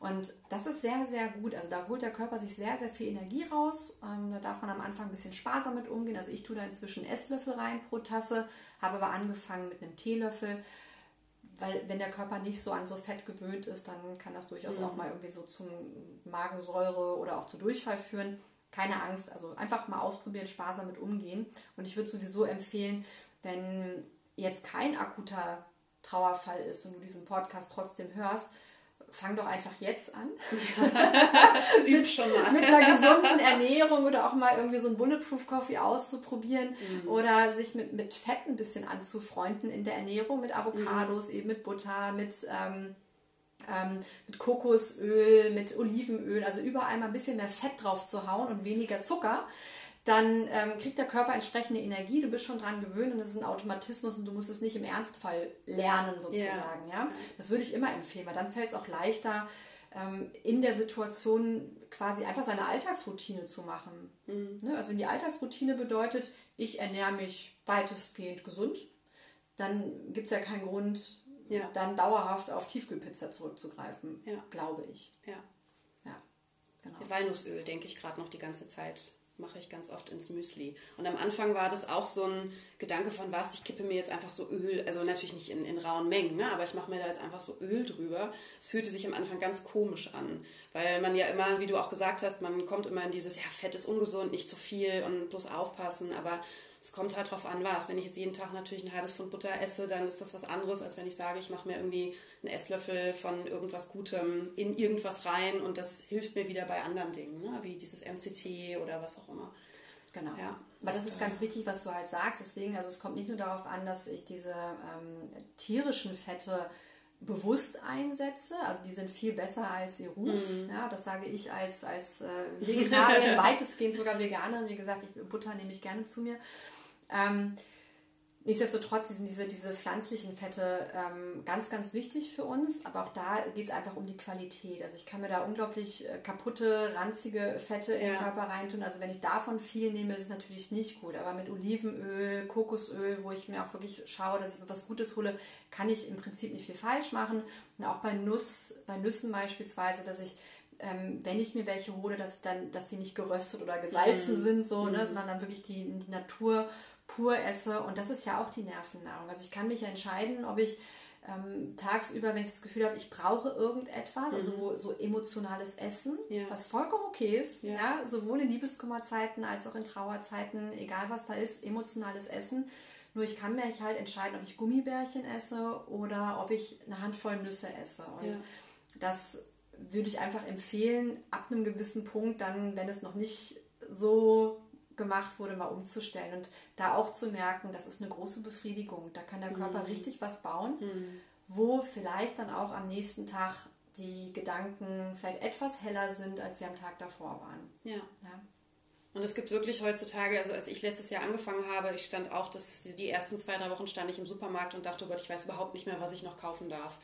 Und das ist sehr, sehr gut. Also da holt der Körper sich sehr, sehr viel Energie raus. Ähm, da darf man am Anfang ein bisschen sparsam mit umgehen. Also ich tue da inzwischen Esslöffel rein pro Tasse, habe aber angefangen mit einem Teelöffel. Weil wenn der Körper nicht so an so Fett gewöhnt ist, dann kann das durchaus mhm. auch mal irgendwie so zum Magensäure oder auch zu Durchfall führen keine Angst, also einfach mal ausprobieren, sparsam mit umgehen. Und ich würde sowieso empfehlen, wenn jetzt kein akuter Trauerfall ist und du diesen Podcast trotzdem hörst, fang doch einfach jetzt an. (laughs) mit, schon mal. mit einer gesunden Ernährung oder auch mal irgendwie so einen Bulletproof Coffee auszuprobieren mhm. oder sich mit, mit Fett ein bisschen anzufreunden in der Ernährung, mit Avocados, mhm. eben mit Butter, mit ähm, ähm, mit Kokosöl, mit Olivenöl, also überall mal ein bisschen mehr Fett drauf zu hauen und weniger Zucker, dann ähm, kriegt der Körper entsprechende Energie, du bist schon dran gewöhnt und das ist ein Automatismus und du musst es nicht im Ernstfall lernen sozusagen. Yeah. Ja? Das würde ich immer empfehlen, weil dann fällt es auch leichter, ähm, in der Situation quasi einfach seine Alltagsroutine zu machen. Mhm. Ne? Also wenn die Alltagsroutine bedeutet, ich ernähre mich weitestgehend gesund, dann gibt es ja keinen Grund, ja. dann dauerhaft auf Tiefkühlpizza zurückzugreifen, ja. glaube ich. Ja. ja genau. Walnussöl denke ich gerade noch die ganze Zeit mache ich ganz oft ins Müsli. Und am Anfang war das auch so ein Gedanke von was, ich kippe mir jetzt einfach so Öl, also natürlich nicht in, in rauen Mengen, ne, aber ich mache mir da jetzt einfach so Öl drüber. Es fühlte sich am Anfang ganz komisch an, weil man ja immer, wie du auch gesagt hast, man kommt immer in dieses, ja, Fett ist ungesund, nicht zu viel und bloß aufpassen, aber es kommt halt drauf an, was. Wenn ich jetzt jeden Tag natürlich ein halbes Pfund Butter esse, dann ist das was anderes, als wenn ich sage, ich mache mir irgendwie einen Esslöffel von irgendwas Gutem in irgendwas rein und das hilft mir wieder bei anderen Dingen, ne? wie dieses MCT oder was auch immer. Genau. Ja, aber das ist ganz wichtig, was du halt sagst. Deswegen, also es kommt nicht nur darauf an, dass ich diese ähm, tierischen Fette bewusst einsetze. Also die sind viel besser als ihr Ruf. Mhm. Ja, das sage ich als, als äh, Vegetarier, (laughs) weitestgehend sogar Veganer. Wie gesagt, ich, Butter nehme ich gerne zu mir. Ähm, nichtsdestotrotz sind diese, diese pflanzlichen Fette ähm, ganz, ganz wichtig für uns, aber auch da geht es einfach um die Qualität. Also ich kann mir da unglaublich äh, kaputte, ranzige Fette ja. in den Körper reintun. Also wenn ich davon viel nehme, ist es natürlich nicht gut. Aber mit Olivenöl, Kokosöl, wo ich mir auch wirklich schaue, dass ich mir was Gutes hole, kann ich im Prinzip nicht viel falsch machen. Und auch bei Nuss, bei Nüssen beispielsweise, dass ich ähm, wenn ich mir welche hole, dass dann, dass sie nicht geröstet oder gesalzen mm. sind, so, ne, mhm. sondern dann wirklich die, die Natur pur esse. Und das ist ja auch die Nervennahrung. Also ich kann mich entscheiden, ob ich ähm, tagsüber, wenn ich das Gefühl habe, ich brauche irgendetwas, also mhm. also so emotionales Essen, ja. was vollkommen okay ist, ja. ja. sowohl in Liebeskummerzeiten als auch in Trauerzeiten, egal was da ist, emotionales Essen. Nur ich kann mir halt entscheiden, ob ich Gummibärchen esse oder ob ich eine Handvoll Nüsse esse. Und ja. das würde ich einfach empfehlen, ab einem gewissen Punkt, dann, wenn es noch nicht so gemacht wurde, mal umzustellen und da auch zu merken, das ist eine große Befriedigung. Da kann der Körper mhm. richtig was bauen, mhm. wo vielleicht dann auch am nächsten Tag die Gedanken vielleicht etwas heller sind, als sie am Tag davor waren. Ja. ja. Und es gibt wirklich heutzutage, also als ich letztes Jahr angefangen habe, ich stand auch, das, die ersten zwei, drei Wochen stand ich im Supermarkt und dachte, oh Gott, ich weiß überhaupt nicht mehr, was ich noch kaufen darf.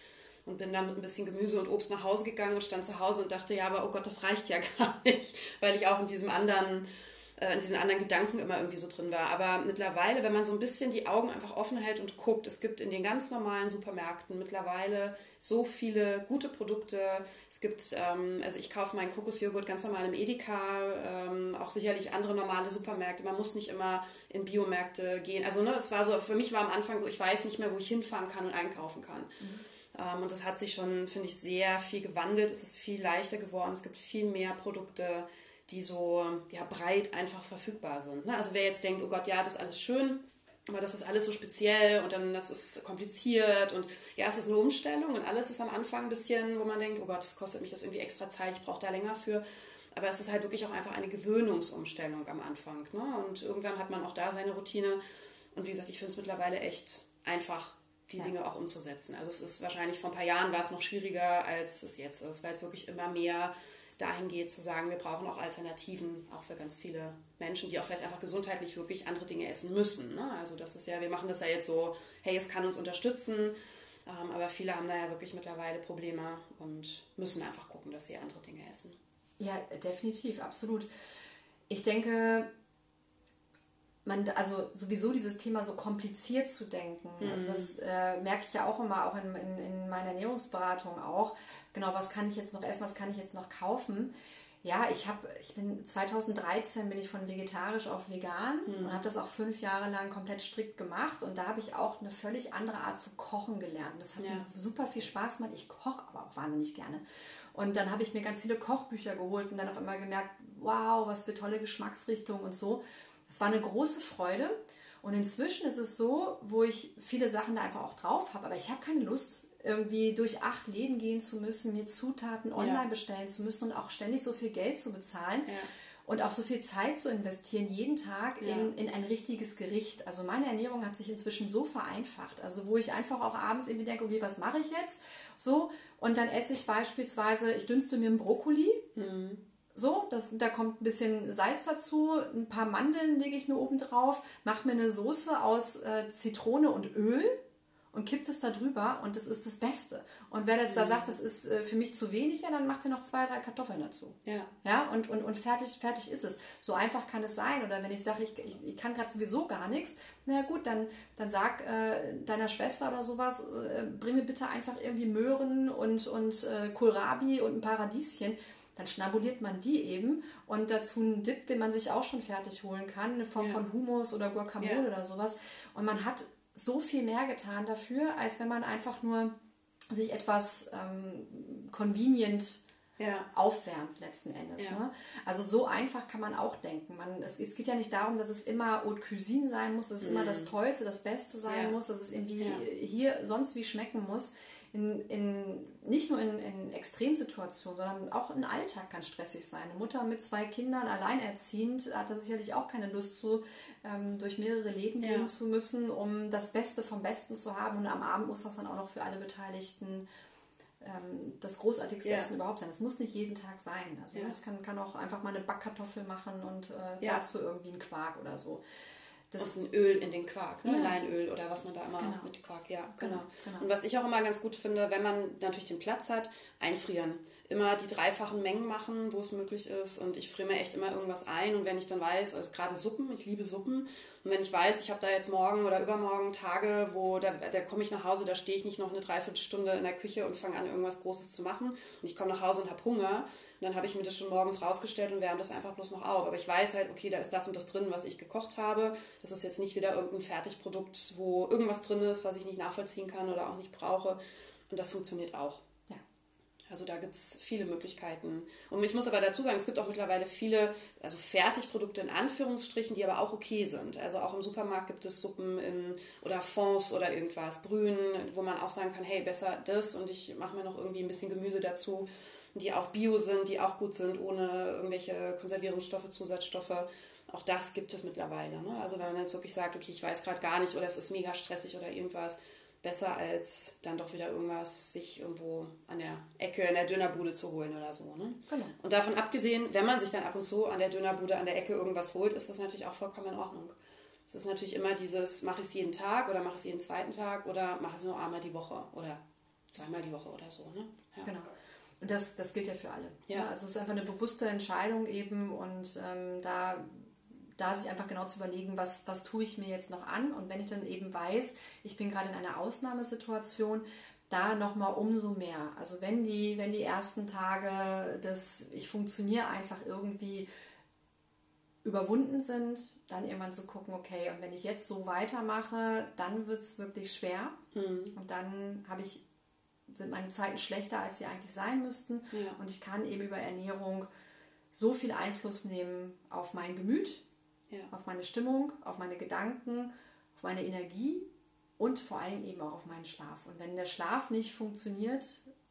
Und bin dann mit ein bisschen Gemüse und Obst nach Hause gegangen und stand zu Hause und dachte, ja, aber oh Gott, das reicht ja (laughs) gar nicht, weil ich auch in diesem anderen äh, in diesen anderen Gedanken immer irgendwie so drin war. Aber mittlerweile, wenn man so ein bisschen die Augen einfach offen hält und guckt, es gibt in den ganz normalen Supermärkten mittlerweile so viele gute Produkte. Es gibt, ähm, also ich kaufe meinen Kokosjoghurt ganz normal im Edeka, ähm, auch sicherlich andere normale Supermärkte. Man muss nicht immer in Biomärkte gehen. Also ne, es war so, für mich war am Anfang so, ich weiß nicht mehr, wo ich hinfahren kann und einkaufen kann. Mhm. Ähm, und das hat sich schon, finde ich, sehr viel gewandelt. Es ist viel leichter geworden. Es gibt viel mehr Produkte, die so ja, breit einfach verfügbar sind. Ne? Also wer jetzt denkt, oh Gott, ja, das ist alles schön, aber das ist alles so speziell und dann das ist kompliziert und ja, es ist eine Umstellung und alles ist am Anfang ein bisschen, wo man denkt, oh Gott, das kostet mich das irgendwie extra Zeit, ich brauche da länger für. Aber es ist halt wirklich auch einfach eine Gewöhnungsumstellung am Anfang. Ne? Und irgendwann hat man auch da seine Routine. Und wie gesagt, ich finde es mittlerweile echt einfach, die ja. Dinge auch umzusetzen. Also es ist wahrscheinlich vor ein paar Jahren war es noch schwieriger, als es jetzt ist, weil es wirklich immer mehr dahin geht zu sagen, wir brauchen auch Alternativen, auch für ganz viele Menschen, die auch vielleicht einfach gesundheitlich wirklich andere Dinge essen müssen. Ne? Also das ist ja, wir machen das ja jetzt so, hey, es kann uns unterstützen, ähm, aber viele haben da ja wirklich mittlerweile Probleme und müssen einfach gucken, dass sie andere Dinge essen. Ja, definitiv, absolut. Ich denke, man, also sowieso dieses Thema so kompliziert zu denken. Mhm. Also das äh, merke ich ja auch immer, auch in, in, in, meiner Ernährungsberatung auch. Genau, was kann ich jetzt noch essen, was kann ich jetzt noch kaufen? Ja, ich habe, ich bin 2013 bin ich von vegetarisch auf vegan mhm. und habe das auch fünf Jahre lang komplett strikt gemacht und da habe ich auch eine völlig andere Art zu kochen gelernt. Das hat ja. mir super viel Spaß gemacht. Ich koche aber auch wahnsinnig gerne. Und dann habe ich mir ganz viele Kochbücher geholt und dann auf einmal gemerkt, wow, was für tolle Geschmacksrichtungen und so. Es war eine große Freude. Und inzwischen ist es so, wo ich viele Sachen da einfach auch drauf habe, aber ich habe keine Lust, irgendwie durch acht Läden gehen zu müssen, mir Zutaten online ja. bestellen zu müssen und auch ständig so viel Geld zu bezahlen. Ja. Und auch so viel Zeit zu investieren, jeden Tag ja. in, in ein richtiges Gericht. Also meine Ernährung hat sich inzwischen so vereinfacht. Also wo ich einfach auch abends irgendwie denke, okay, was mache ich jetzt? So, und dann esse ich beispielsweise, ich dünste mir einen Brokkoli. Mhm so, das, da kommt ein bisschen Salz dazu, ein paar Mandeln lege ich mir oben drauf, mache mir eine Soße aus äh, Zitrone und Öl und kippt es da drüber und das ist das Beste. Und wer jetzt da mhm. sagt, das ist äh, für mich zu wenig, ja, dann macht er noch zwei, drei Kartoffeln dazu. Ja. Ja, und, und, und fertig, fertig ist es. So einfach kann es sein. Oder wenn ich sage, ich, ich, ich kann gerade sowieso gar nichts, na gut, dann, dann sag äh, deiner Schwester oder sowas, äh, bring mir bitte einfach irgendwie Möhren und, und äh, Kohlrabi und ein paar Radieschen dann schnabuliert man die eben und dazu einen Dip, den man sich auch schon fertig holen kann, in Form ja. von Hummus oder Guacamole ja. oder sowas. Und man hat so viel mehr getan dafür, als wenn man einfach nur sich etwas ähm, convenient ja. aufwärmt letzten Endes. Ja. Ne? Also so einfach kann man auch denken. Man, es, es, geht ja nicht darum, dass es immer Haute Cuisine sein muss, dass es mm. immer das Tollste, das Beste sein ja. muss, dass es irgendwie hier sonst wie schmecken muss in, in, nicht nur in, in Extremsituationen, sondern auch im Alltag kann stressig sein. Eine Mutter mit zwei Kindern alleinerziehend hat da sicherlich auch keine Lust zu, ähm, durch mehrere Läden ja. gehen zu müssen, um das Beste vom Besten zu haben. Und am Abend muss das dann auch noch für alle Beteiligten ähm, das großartigste ja. Essen überhaupt sein. Das muss nicht jeden Tag sein. Also es ja. kann, kann auch einfach mal eine Backkartoffel machen und äh, dazu irgendwie einen Quark oder so. Das und ein Öl in den Quark, ne? Ja. Leinöl oder was man da immer genau. mit Quark, ja, genau. genau. genau. Und was ich auch immer ganz gut finde, wenn man natürlich den Platz hat, einfrieren immer die dreifachen Mengen machen, wo es möglich ist. Und ich friere mir echt immer irgendwas ein. Und wenn ich dann weiß, also gerade Suppen, ich liebe Suppen. Und wenn ich weiß, ich habe da jetzt morgen oder übermorgen Tage, wo da, da komme ich nach Hause, da stehe ich nicht noch eine Dreiviertelstunde in der Küche und fange an, irgendwas Großes zu machen. Und ich komme nach Hause und habe Hunger. Und dann habe ich mir das schon morgens rausgestellt und wärme das einfach bloß noch auf. Aber ich weiß halt, okay, da ist das und das drin, was ich gekocht habe. Das ist jetzt nicht wieder irgendein Fertigprodukt, wo irgendwas drin ist, was ich nicht nachvollziehen kann oder auch nicht brauche. Und das funktioniert auch. Also da gibt es viele Möglichkeiten. Und ich muss aber dazu sagen, es gibt auch mittlerweile viele, also Fertigprodukte in Anführungsstrichen, die aber auch okay sind. Also auch im Supermarkt gibt es Suppen in, oder Fonds oder irgendwas, Brühen, wo man auch sagen kann, hey, besser das und ich mache mir noch irgendwie ein bisschen Gemüse dazu, die auch bio sind, die auch gut sind, ohne irgendwelche Konservierungsstoffe, Zusatzstoffe. Auch das gibt es mittlerweile. Ne? Also wenn man jetzt wirklich sagt, okay, ich weiß gerade gar nicht oder es ist mega stressig oder irgendwas, besser als dann doch wieder irgendwas sich irgendwo an der Ecke in der Dönerbude zu holen oder so. Ne? Genau. Und davon abgesehen, wenn man sich dann ab und zu an der Dönerbude an der Ecke irgendwas holt, ist das natürlich auch vollkommen in Ordnung. Es ist natürlich immer dieses, mache ich es jeden Tag oder mache ich es jeden zweiten Tag oder mache es nur einmal die Woche oder zweimal die Woche oder so. Ne? Ja. Genau. Und das, das gilt ja für alle. Ja. ja. Also es ist einfach eine bewusste Entscheidung eben und ähm, da da sich einfach genau zu überlegen, was, was tue ich mir jetzt noch an. Und wenn ich dann eben weiß, ich bin gerade in einer Ausnahmesituation, da nochmal umso mehr. Also wenn die, wenn die ersten Tage des, ich funktioniere einfach irgendwie überwunden sind, dann irgendwann zu gucken, okay, und wenn ich jetzt so weitermache, dann wird es wirklich schwer. Mhm. Und dann habe ich, sind meine Zeiten schlechter, als sie eigentlich sein müssten. Ja. Und ich kann eben über Ernährung so viel Einfluss nehmen auf mein Gemüt, ja. auf meine Stimmung, auf meine Gedanken, auf meine Energie und vor allem eben auch auf meinen Schlaf. Und wenn der Schlaf nicht funktioniert,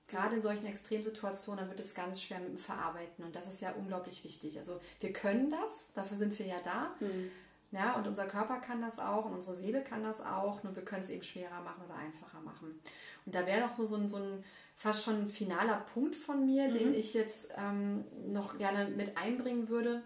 gerade in solchen Extremsituationen, dann wird es ganz schwer mit dem Verarbeiten. Und das ist ja unglaublich wichtig. Also wir können das, dafür sind wir ja da. Mhm. Ja, und unser Körper kann das auch und unsere Seele kann das auch, nur wir können es eben schwerer machen oder einfacher machen. Und da wäre noch so ein, so ein fast schon ein finaler Punkt von mir, mhm. den ich jetzt ähm, noch gerne mit einbringen würde.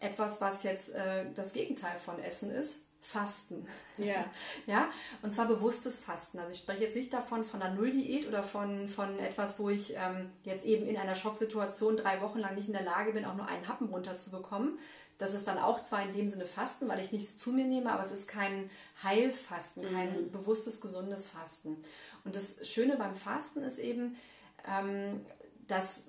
Etwas, was jetzt äh, das Gegenteil von Essen ist. Fasten. Ja. (laughs) ja. Und zwar bewusstes Fasten. Also ich spreche jetzt nicht davon von einer Nulldiät oder von, von etwas, wo ich ähm, jetzt eben in einer Schocksituation drei Wochen lang nicht in der Lage bin, auch nur einen Happen runterzubekommen. Das ist dann auch zwar in dem Sinne Fasten, weil ich nichts zu mir nehme, aber es ist kein Heilfasten, kein mhm. bewusstes, gesundes Fasten. Und das Schöne beim Fasten ist eben, ähm, dass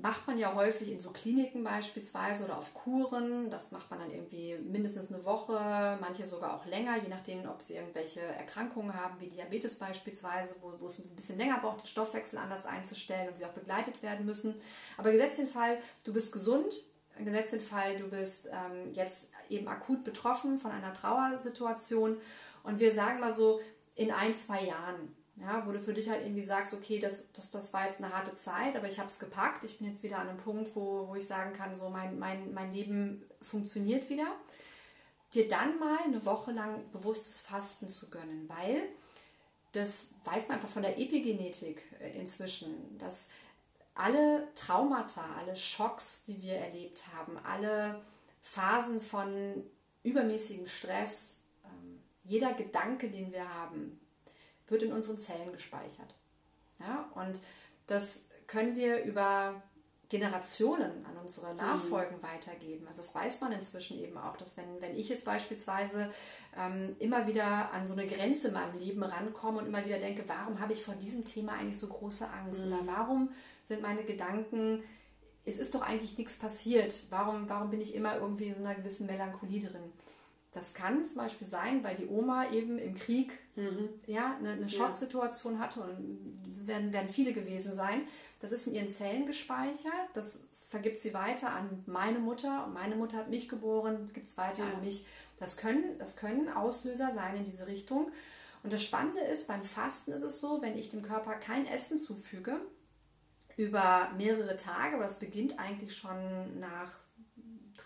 macht man ja häufig in so Kliniken beispielsweise oder auf Kuren. Das macht man dann irgendwie mindestens eine Woche, manche sogar auch länger, je nachdem, ob sie irgendwelche Erkrankungen haben, wie Diabetes beispielsweise, wo, wo es ein bisschen länger braucht, den Stoffwechsel anders einzustellen und sie auch begleitet werden müssen. Aber gesetzt den Fall, du bist gesund, gesetzt den Fall, du bist ähm, jetzt eben akut betroffen von einer Trauersituation und wir sagen mal so, in ein, zwei Jahren ja, wo du für dich halt irgendwie sagst, okay, das, das, das war jetzt eine harte Zeit, aber ich habe es gepackt. Ich bin jetzt wieder an einem Punkt, wo, wo ich sagen kann, so mein, mein, mein Leben funktioniert wieder. Dir dann mal eine Woche lang bewusstes Fasten zu gönnen, weil das weiß man einfach von der Epigenetik äh, inzwischen, dass alle Traumata, alle Schocks, die wir erlebt haben, alle Phasen von übermäßigem Stress, ähm, jeder Gedanke, den wir haben, wird in unseren Zellen gespeichert. Ja, und das können wir über Generationen an unsere mhm. Nachfolgen mhm. weitergeben. Also das weiß man inzwischen eben auch, dass wenn, wenn ich jetzt beispielsweise ähm, immer wieder an so eine Grenze in meinem Leben rankomme und immer wieder denke, warum habe ich vor diesem Thema eigentlich so große Angst? Mhm. Oder warum sind meine Gedanken, es ist doch eigentlich nichts passiert, warum, warum bin ich immer irgendwie in so einer gewissen Melancholie drin? Das kann zum Beispiel sein, weil die Oma eben im Krieg mhm. ja, eine, eine Schocksituation hatte und werden, werden viele gewesen sein. Das ist in ihren Zellen gespeichert. Das vergibt sie weiter an meine Mutter. Und meine Mutter hat mich geboren, gibt es weiter ja. an mich. Das können, das können Auslöser sein in diese Richtung. Und das Spannende ist, beim Fasten ist es so, wenn ich dem Körper kein Essen zufüge, über mehrere Tage, aber das beginnt eigentlich schon nach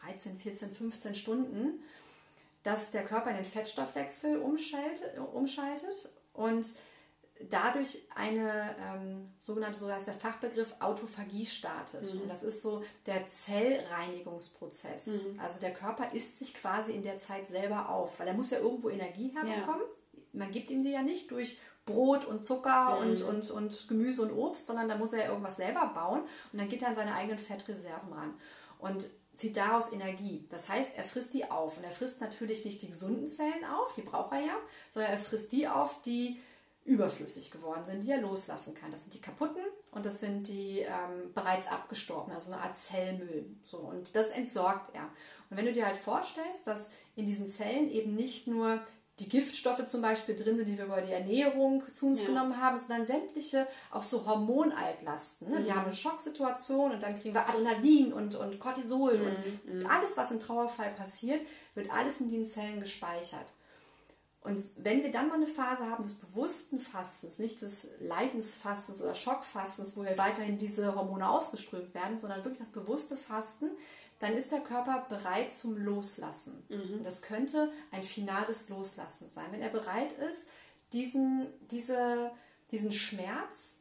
13, 14, 15 Stunden, dass der Körper den Fettstoffwechsel umschaltet, umschaltet und dadurch eine ähm, sogenannte, so heißt der Fachbegriff Autophagie startet. Mhm. Und das ist so der Zellreinigungsprozess. Mhm. Also der Körper isst sich quasi in der Zeit selber auf, weil er muss ja irgendwo Energie herbekommen. Ja. Man gibt ihm die ja nicht durch Brot und Zucker mhm. und, und, und Gemüse und Obst, sondern da muss er ja irgendwas selber bauen und dann geht er an seine eigenen Fettreserven ran. Und zieht daraus Energie. Das heißt, er frisst die auf. Und er frisst natürlich nicht die gesunden Zellen auf, die braucht er ja, sondern er frisst die auf, die überflüssig geworden sind, die er loslassen kann. Das sind die kaputten und das sind die ähm, bereits abgestorbenen, also eine Art Zellmüll. So, und das entsorgt er. Und wenn du dir halt vorstellst, dass in diesen Zellen eben nicht nur die Giftstoffe zum Beispiel drin sind, die wir über die Ernährung zu uns ja. genommen haben, sondern sämtliche auch so Hormonaltlasten. Ne? Mhm. Wir haben eine Schocksituation und dann kriegen wir Adrenalin und, und Cortisol mhm. und mhm. alles, was im Trauerfall passiert, wird alles in den Zellen gespeichert. Und wenn wir dann mal eine Phase haben des bewussten Fastens, nicht des Leidensfastens oder Schockfastens, wo wir weiterhin diese Hormone ausgeströmt werden, sondern wirklich das bewusste Fasten, dann ist der Körper bereit zum Loslassen. Mhm. Und das könnte ein finales Loslassen sein. Wenn er bereit ist, diesen, diese, diesen Schmerz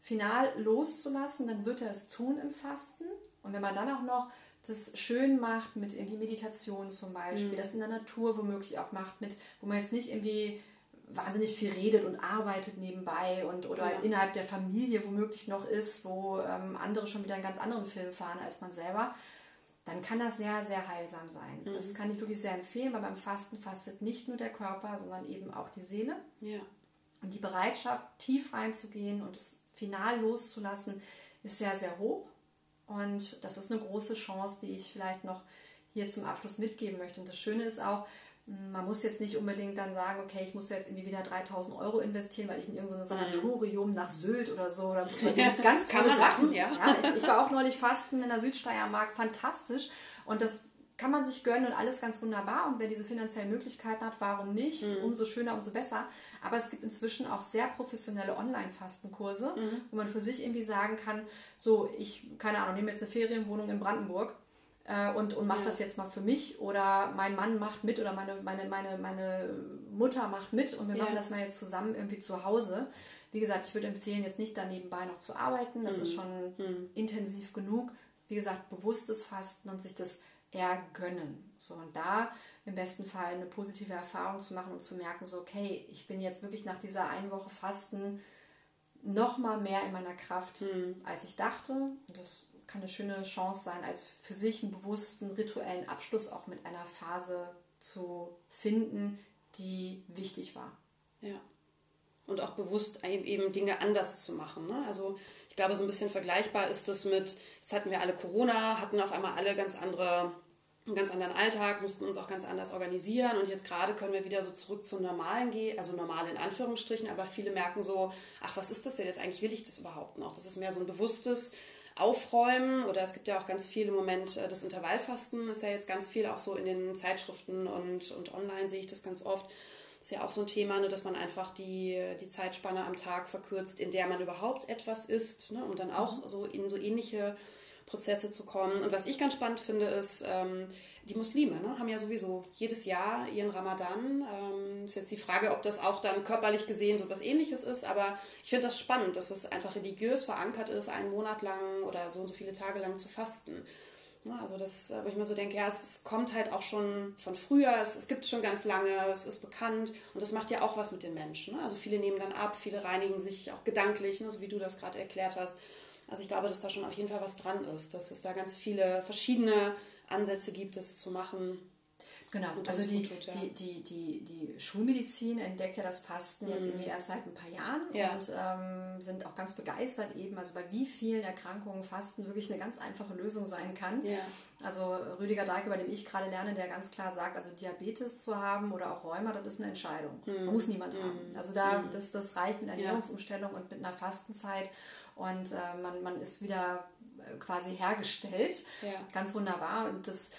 final loszulassen, dann wird er es tun im Fasten. Und wenn man dann auch noch das schön macht mit irgendwie Meditation zum Beispiel, mhm. das in der Natur womöglich auch macht, mit, wo man jetzt nicht irgendwie wahnsinnig viel redet und arbeitet nebenbei und oder ja. innerhalb der Familie womöglich noch ist, wo ähm, andere schon wieder einen ganz anderen Film fahren als man selber, dann kann das sehr, sehr heilsam sein. Mhm. Das kann ich wirklich sehr empfehlen, weil beim Fasten fastet nicht nur der Körper, sondern eben auch die Seele. Ja. Und die Bereitschaft, tief reinzugehen und es final loszulassen, ist sehr, sehr hoch. Und das ist eine große Chance, die ich vielleicht noch hier zum Abschluss mitgeben möchte. Und das Schöne ist auch, man muss jetzt nicht unbedingt dann sagen, okay, ich muss jetzt irgendwie wieder 3000 Euro investieren, weil ich in irgendein so mhm. Sanatorium nach Sylt oder so, oder (laughs) ja, ganz tolle Sachen. Machen, ja. ja ich, ich, war auch neulich fasten in der Südsteiermark, fantastisch. Und das kann man sich gönnen und alles ganz wunderbar. Und wer diese finanziellen Möglichkeiten hat, warum nicht? Mhm. Umso schöner, umso besser. Aber es gibt inzwischen auch sehr professionelle Online-Fastenkurse, mhm. wo man für sich irgendwie sagen kann, so, ich, keine Ahnung, nehme jetzt eine Ferienwohnung in Brandenburg äh, und, und mache ja. das jetzt mal für mich oder mein Mann macht mit oder meine, meine, meine, meine Mutter macht mit und wir ja. machen das mal jetzt zusammen irgendwie zu Hause. Wie gesagt, ich würde empfehlen, jetzt nicht da nebenbei noch zu arbeiten. Das mhm. ist schon mhm. intensiv genug. Wie gesagt, bewusstes Fasten und sich das eher gönnen. So, und da im besten Fall eine positive Erfahrung zu machen und zu merken, so, okay, ich bin jetzt wirklich nach dieser einen Woche Fasten noch mal mehr in meiner Kraft, mhm. als ich dachte. Und das kann eine schöne Chance sein, als für sich einen bewussten rituellen Abschluss auch mit einer Phase zu finden, die wichtig war. Ja. Und auch bewusst eben Dinge anders zu machen. Ne? Also ich glaube, so ein bisschen vergleichbar ist das mit, jetzt hatten wir alle Corona, hatten auf einmal alle ganz andere einen ganz anderen Alltag, mussten uns auch ganz anders organisieren und jetzt gerade können wir wieder so zurück zum Normalen gehen, also normal in Anführungsstrichen, aber viele merken so, ach, was ist das denn jetzt eigentlich, will ich das überhaupt noch? Das ist mehr so ein bewusstes Aufräumen oder es gibt ja auch ganz viel im Moment, äh, das Intervallfasten ist ja jetzt ganz viel auch so in den Zeitschriften und, und online sehe ich das ganz oft. Ist ja auch so ein Thema, ne, dass man einfach die, die Zeitspanne am Tag verkürzt, in der man überhaupt etwas isst, ne, um dann auch so in so ähnliche Prozesse zu kommen. Und was ich ganz spannend finde, ist, ähm, die Muslime ne, haben ja sowieso jedes Jahr ihren Ramadan. Ähm, ist jetzt die Frage, ob das auch dann körperlich gesehen so was ähnliches ist, aber ich finde das spannend, dass es einfach religiös verankert ist, einen Monat lang oder so und so viele Tage lang zu fasten. Ja, also das, wo ich mir so denke, ja, es kommt halt auch schon von früher, es, es gibt es schon ganz lange, es ist bekannt und das macht ja auch was mit den Menschen. Ne? Also viele nehmen dann ab, viele reinigen sich auch gedanklich, ne? so wie du das gerade erklärt hast. Also ich glaube, dass da schon auf jeden Fall was dran ist, dass es da ganz viele verschiedene Ansätze gibt, das zu machen. Genau, also die, tut, ja. die, die, die, die Schulmedizin entdeckt ja das Fasten mhm. jetzt irgendwie erst seit ein paar Jahren ja. und ähm, sind auch ganz begeistert eben, also bei wie vielen Erkrankungen Fasten wirklich eine ganz einfache Lösung sein kann. Ja. Also Rüdiger Deike, bei dem ich gerade lerne, der ganz klar sagt, also Diabetes zu haben oder auch Rheuma, das ist eine Entscheidung. Mhm. Man muss niemand mhm. haben. Also da, mhm. das, das reicht mit Ernährungsumstellung und mit einer Fastenzeit und äh, man, man ist wieder äh, quasi hergestellt. Ja. Ganz wunderbar. Und das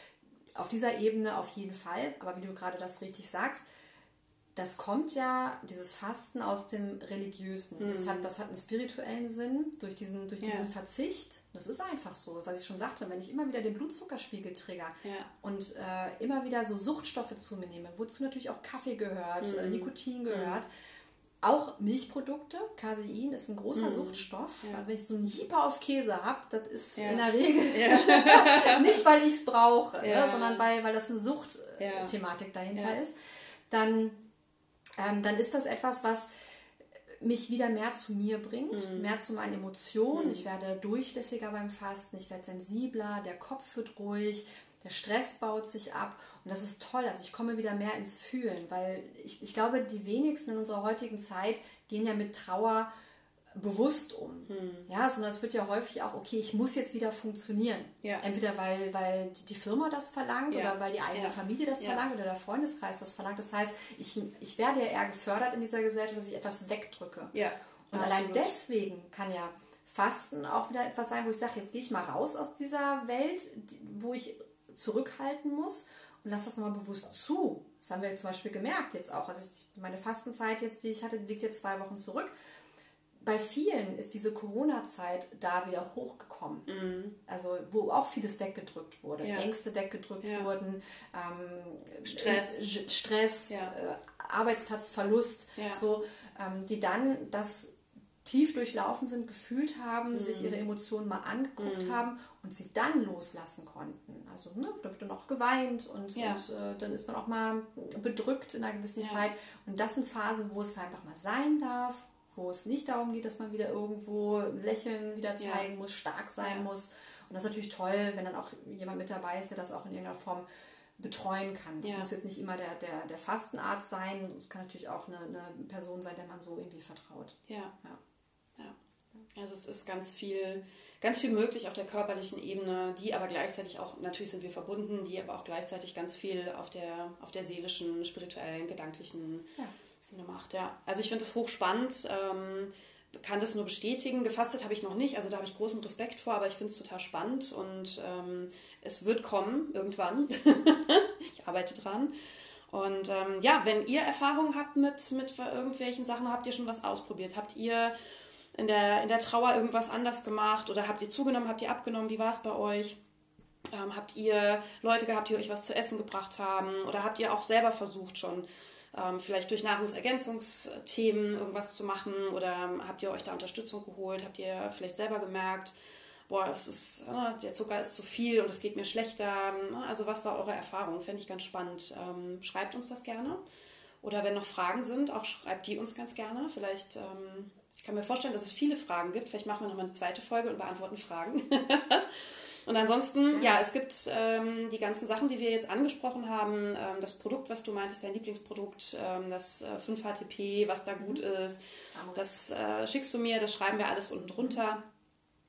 auf dieser Ebene auf jeden Fall, aber wie du gerade das richtig sagst, das kommt ja, dieses Fasten aus dem Religiösen. Mhm. Das, hat, das hat einen spirituellen Sinn durch diesen, durch diesen ja. Verzicht. Das ist einfach so, was ich schon sagte, wenn ich immer wieder den Blutzuckerspiegel trigger ja. und äh, immer wieder so Suchtstoffe zu mir nehme, wozu natürlich auch Kaffee gehört, mhm. Nikotin gehört, mhm auch Milchprodukte, Casein ist ein großer mm. Suchtstoff. Ja. Also wenn ich so einen Hieper auf Käse habe, das ist ja. in der Regel ja. (laughs) nicht, weil ich es brauche, ne, sondern weil, weil das eine Suchtthematik dahinter ist. Dann, ähm, dann ist das etwas, was mich wieder mehr zu mir bringt, mm. mehr zu meinen Emotionen. Mm. Ich werde durchlässiger beim Fasten, ich werde sensibler, der Kopf wird ruhig, der Stress baut sich ab und das ist toll. Also ich komme wieder mehr ins Fühlen, weil ich, ich glaube, die wenigsten in unserer heutigen Zeit gehen ja mit Trauer bewusst um. Hm. Ja, sondern es wird ja häufig auch, okay, ich muss jetzt wieder funktionieren. Ja. Entweder weil, weil die Firma das verlangt ja. oder weil die eigene ja. Familie das verlangt oder der Freundeskreis das verlangt. Das heißt, ich, ich werde ja eher gefördert in dieser Gesellschaft, dass ich etwas wegdrücke. Ja. Und allein deswegen kann ja Fasten auch wieder etwas sein, wo ich sage, jetzt gehe ich mal raus aus dieser Welt, wo ich zurückhalten muss und lass das nochmal bewusst zu. Das haben wir zum Beispiel gemerkt jetzt auch. Also meine Fastenzeit jetzt, die ich hatte, die liegt jetzt zwei Wochen zurück. Bei vielen ist diese Corona-Zeit da wieder hochgekommen. Mhm. Also wo auch vieles weggedrückt wurde. Ja. Ängste weggedrückt ja. wurden, ähm, Stress, Stress ja. äh, Arbeitsplatzverlust, so, ähm, die dann das tief durchlaufen sind, gefühlt haben, mhm. sich ihre Emotionen mal angeguckt mhm. haben und sie dann loslassen konnten. Also ne, da wird dann auch geweint und, ja. und äh, dann ist man auch mal bedrückt in einer gewissen ja. Zeit. Und das sind Phasen, wo es einfach mal sein darf, wo es nicht darum geht, dass man wieder irgendwo Lächeln wieder zeigen ja. muss, stark sein muss. Und das ist natürlich toll, wenn dann auch jemand mit dabei ist, der das auch in irgendeiner Form betreuen kann. Das muss jetzt nicht immer der, der, der Fastenarzt sein, es kann natürlich auch eine, eine Person sein, der man so irgendwie vertraut. Ja. ja. ja. Also es ist ganz viel, ganz viel möglich auf der körperlichen Ebene, die aber gleichzeitig auch, natürlich sind wir verbunden, die aber auch gleichzeitig ganz viel auf der, auf der seelischen, spirituellen, gedanklichen ja. Ebene macht. Ja. Also ich finde es hochspannend. Ähm, kann das nur bestätigen. Gefastet habe ich noch nicht, also da habe ich großen Respekt vor, aber ich finde es total spannend und ähm, es wird kommen irgendwann. (laughs) ich arbeite dran. Und ähm, ja, wenn ihr Erfahrungen habt mit, mit irgendwelchen Sachen, habt ihr schon was ausprobiert? Habt ihr in der, in der Trauer irgendwas anders gemacht oder habt ihr zugenommen, habt ihr abgenommen? Wie war es bei euch? Ähm, habt ihr Leute gehabt, die euch was zu essen gebracht haben? Oder habt ihr auch selber versucht schon, ähm, vielleicht durch Nahrungsergänzungsthemen irgendwas zu machen? Oder habt ihr euch da Unterstützung geholt? Habt ihr vielleicht selber gemerkt, boah, es ist, äh, der Zucker ist zu viel und es geht mir schlechter. Also was war eure Erfahrung? Fände ich ganz spannend. Ähm, schreibt uns das gerne. Oder wenn noch Fragen sind, auch schreibt die uns ganz gerne. Vielleicht, ähm, ich kann mir vorstellen, dass es viele Fragen gibt. Vielleicht machen wir nochmal eine zweite Folge und beantworten Fragen. (laughs) und ansonsten, ja, es gibt ähm, die ganzen Sachen, die wir jetzt angesprochen haben. Ähm, das Produkt, was du meintest, dein Lieblingsprodukt, ähm, das äh, 5-HTP, was da gut mhm. ist, das äh, schickst du mir, das schreiben wir alles unten drunter.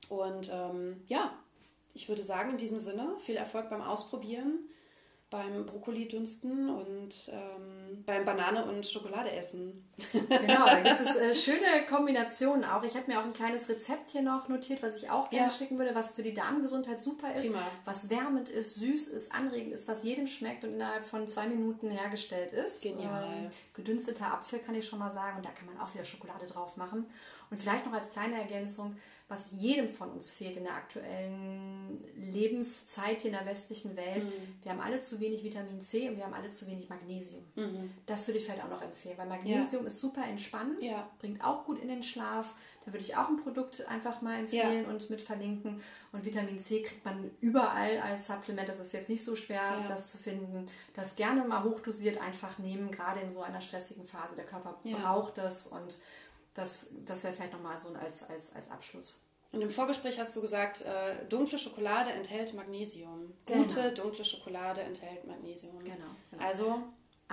Und ähm, ja, ich würde sagen, in diesem Sinne, viel Erfolg beim Ausprobieren, beim Brokkoli-Dünsten und ähm, beim Banane- und Schokolade essen. Genau, da gibt es (laughs) äh, schöne Kombinationen auch. Ich habe mir auch ein kleines Rezept hier noch notiert, was ich auch gerne ja. schicken würde, was für die Darmgesundheit super ist, Prima. was wärmend ist, süß ist, anregend ist, was jedem schmeckt und innerhalb von zwei Minuten hergestellt ist. Genial. Ähm, gedünsteter Apfel kann ich schon mal sagen und da kann man auch wieder Schokolade drauf machen. Und vielleicht noch als kleine Ergänzung, was jedem von uns fehlt in der aktuellen Lebenszeit hier in der westlichen Welt. Mhm. Wir haben alle zu wenig Vitamin C und wir haben alle zu wenig Magnesium. Mhm. Das würde ich vielleicht auch noch empfehlen, weil Magnesium ja. ist super entspannend, ja. bringt auch gut in den Schlaf. Da würde ich auch ein Produkt einfach mal empfehlen ja. und mit verlinken. Und Vitamin C kriegt man überall als Supplement. Das ist jetzt nicht so schwer, das zu finden. Das gerne mal hochdosiert einfach nehmen, gerade in so einer stressigen Phase. Der Körper braucht das und das, das wäre vielleicht nochmal so als, als, als Abschluss. Und im Vorgespräch hast du gesagt, äh, dunkle Schokolade enthält Magnesium. Genau. Gute dunkle Schokolade enthält Magnesium. Genau. genau. Also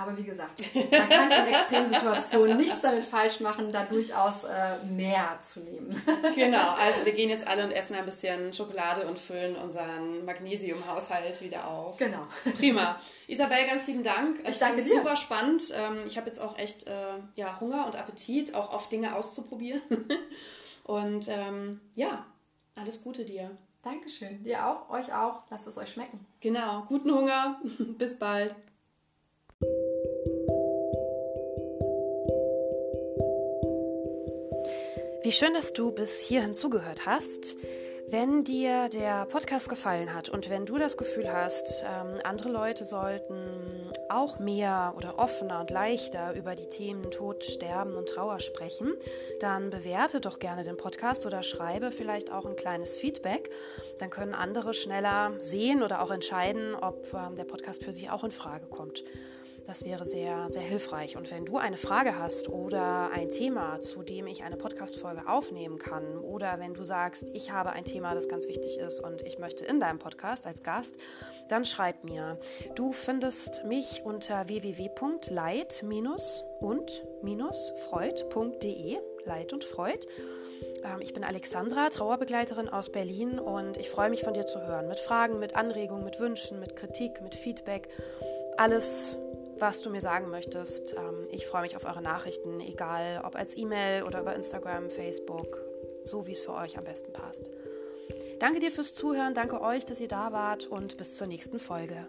aber wie gesagt, man kann in Extremsituationen nichts damit falsch machen, da durchaus äh, mehr zu nehmen. (laughs) genau, also wir gehen jetzt alle und essen ein bisschen Schokolade und füllen unseren Magnesiumhaushalt wieder auf. Genau. Prima. Isabel, ganz lieben Dank. Ich, ich danke dir. super spannend. Ähm, ich habe jetzt auch echt äh, ja, Hunger und Appetit, auch oft Dinge auszuprobieren. (laughs) und ähm, ja, alles Gute dir. Dankeschön. Dir auch, euch auch. Lasst es euch schmecken. Genau. Guten Hunger. (laughs) Bis bald. Wie schön, dass du bis hierhin zugehört hast. Wenn dir der Podcast gefallen hat und wenn du das Gefühl hast, ähm, andere Leute sollten auch mehr oder offener und leichter über die Themen Tod, Sterben und Trauer sprechen, dann bewerte doch gerne den Podcast oder schreibe vielleicht auch ein kleines Feedback. Dann können andere schneller sehen oder auch entscheiden, ob ähm, der Podcast für sie auch in Frage kommt. Das wäre sehr, sehr hilfreich. Und wenn du eine Frage hast oder ein Thema, zu dem ich eine Podcast-Folge aufnehmen kann, oder wenn du sagst, ich habe ein Thema, das ganz wichtig ist und ich möchte in deinem Podcast als Gast, dann schreib mir. Du findest mich unter www.leit-und-freud.de, Leid und Freud. Ähm, ich bin Alexandra, Trauerbegleiterin aus Berlin und ich freue mich von dir zu hören. Mit Fragen, mit Anregungen, mit Wünschen, mit Kritik, mit Feedback. Alles was du mir sagen möchtest. Ähm, ich freue mich auf eure Nachrichten, egal ob als E-Mail oder über Instagram, Facebook, so wie es für euch am besten passt. Danke dir fürs Zuhören, danke euch, dass ihr da wart und bis zur nächsten Folge.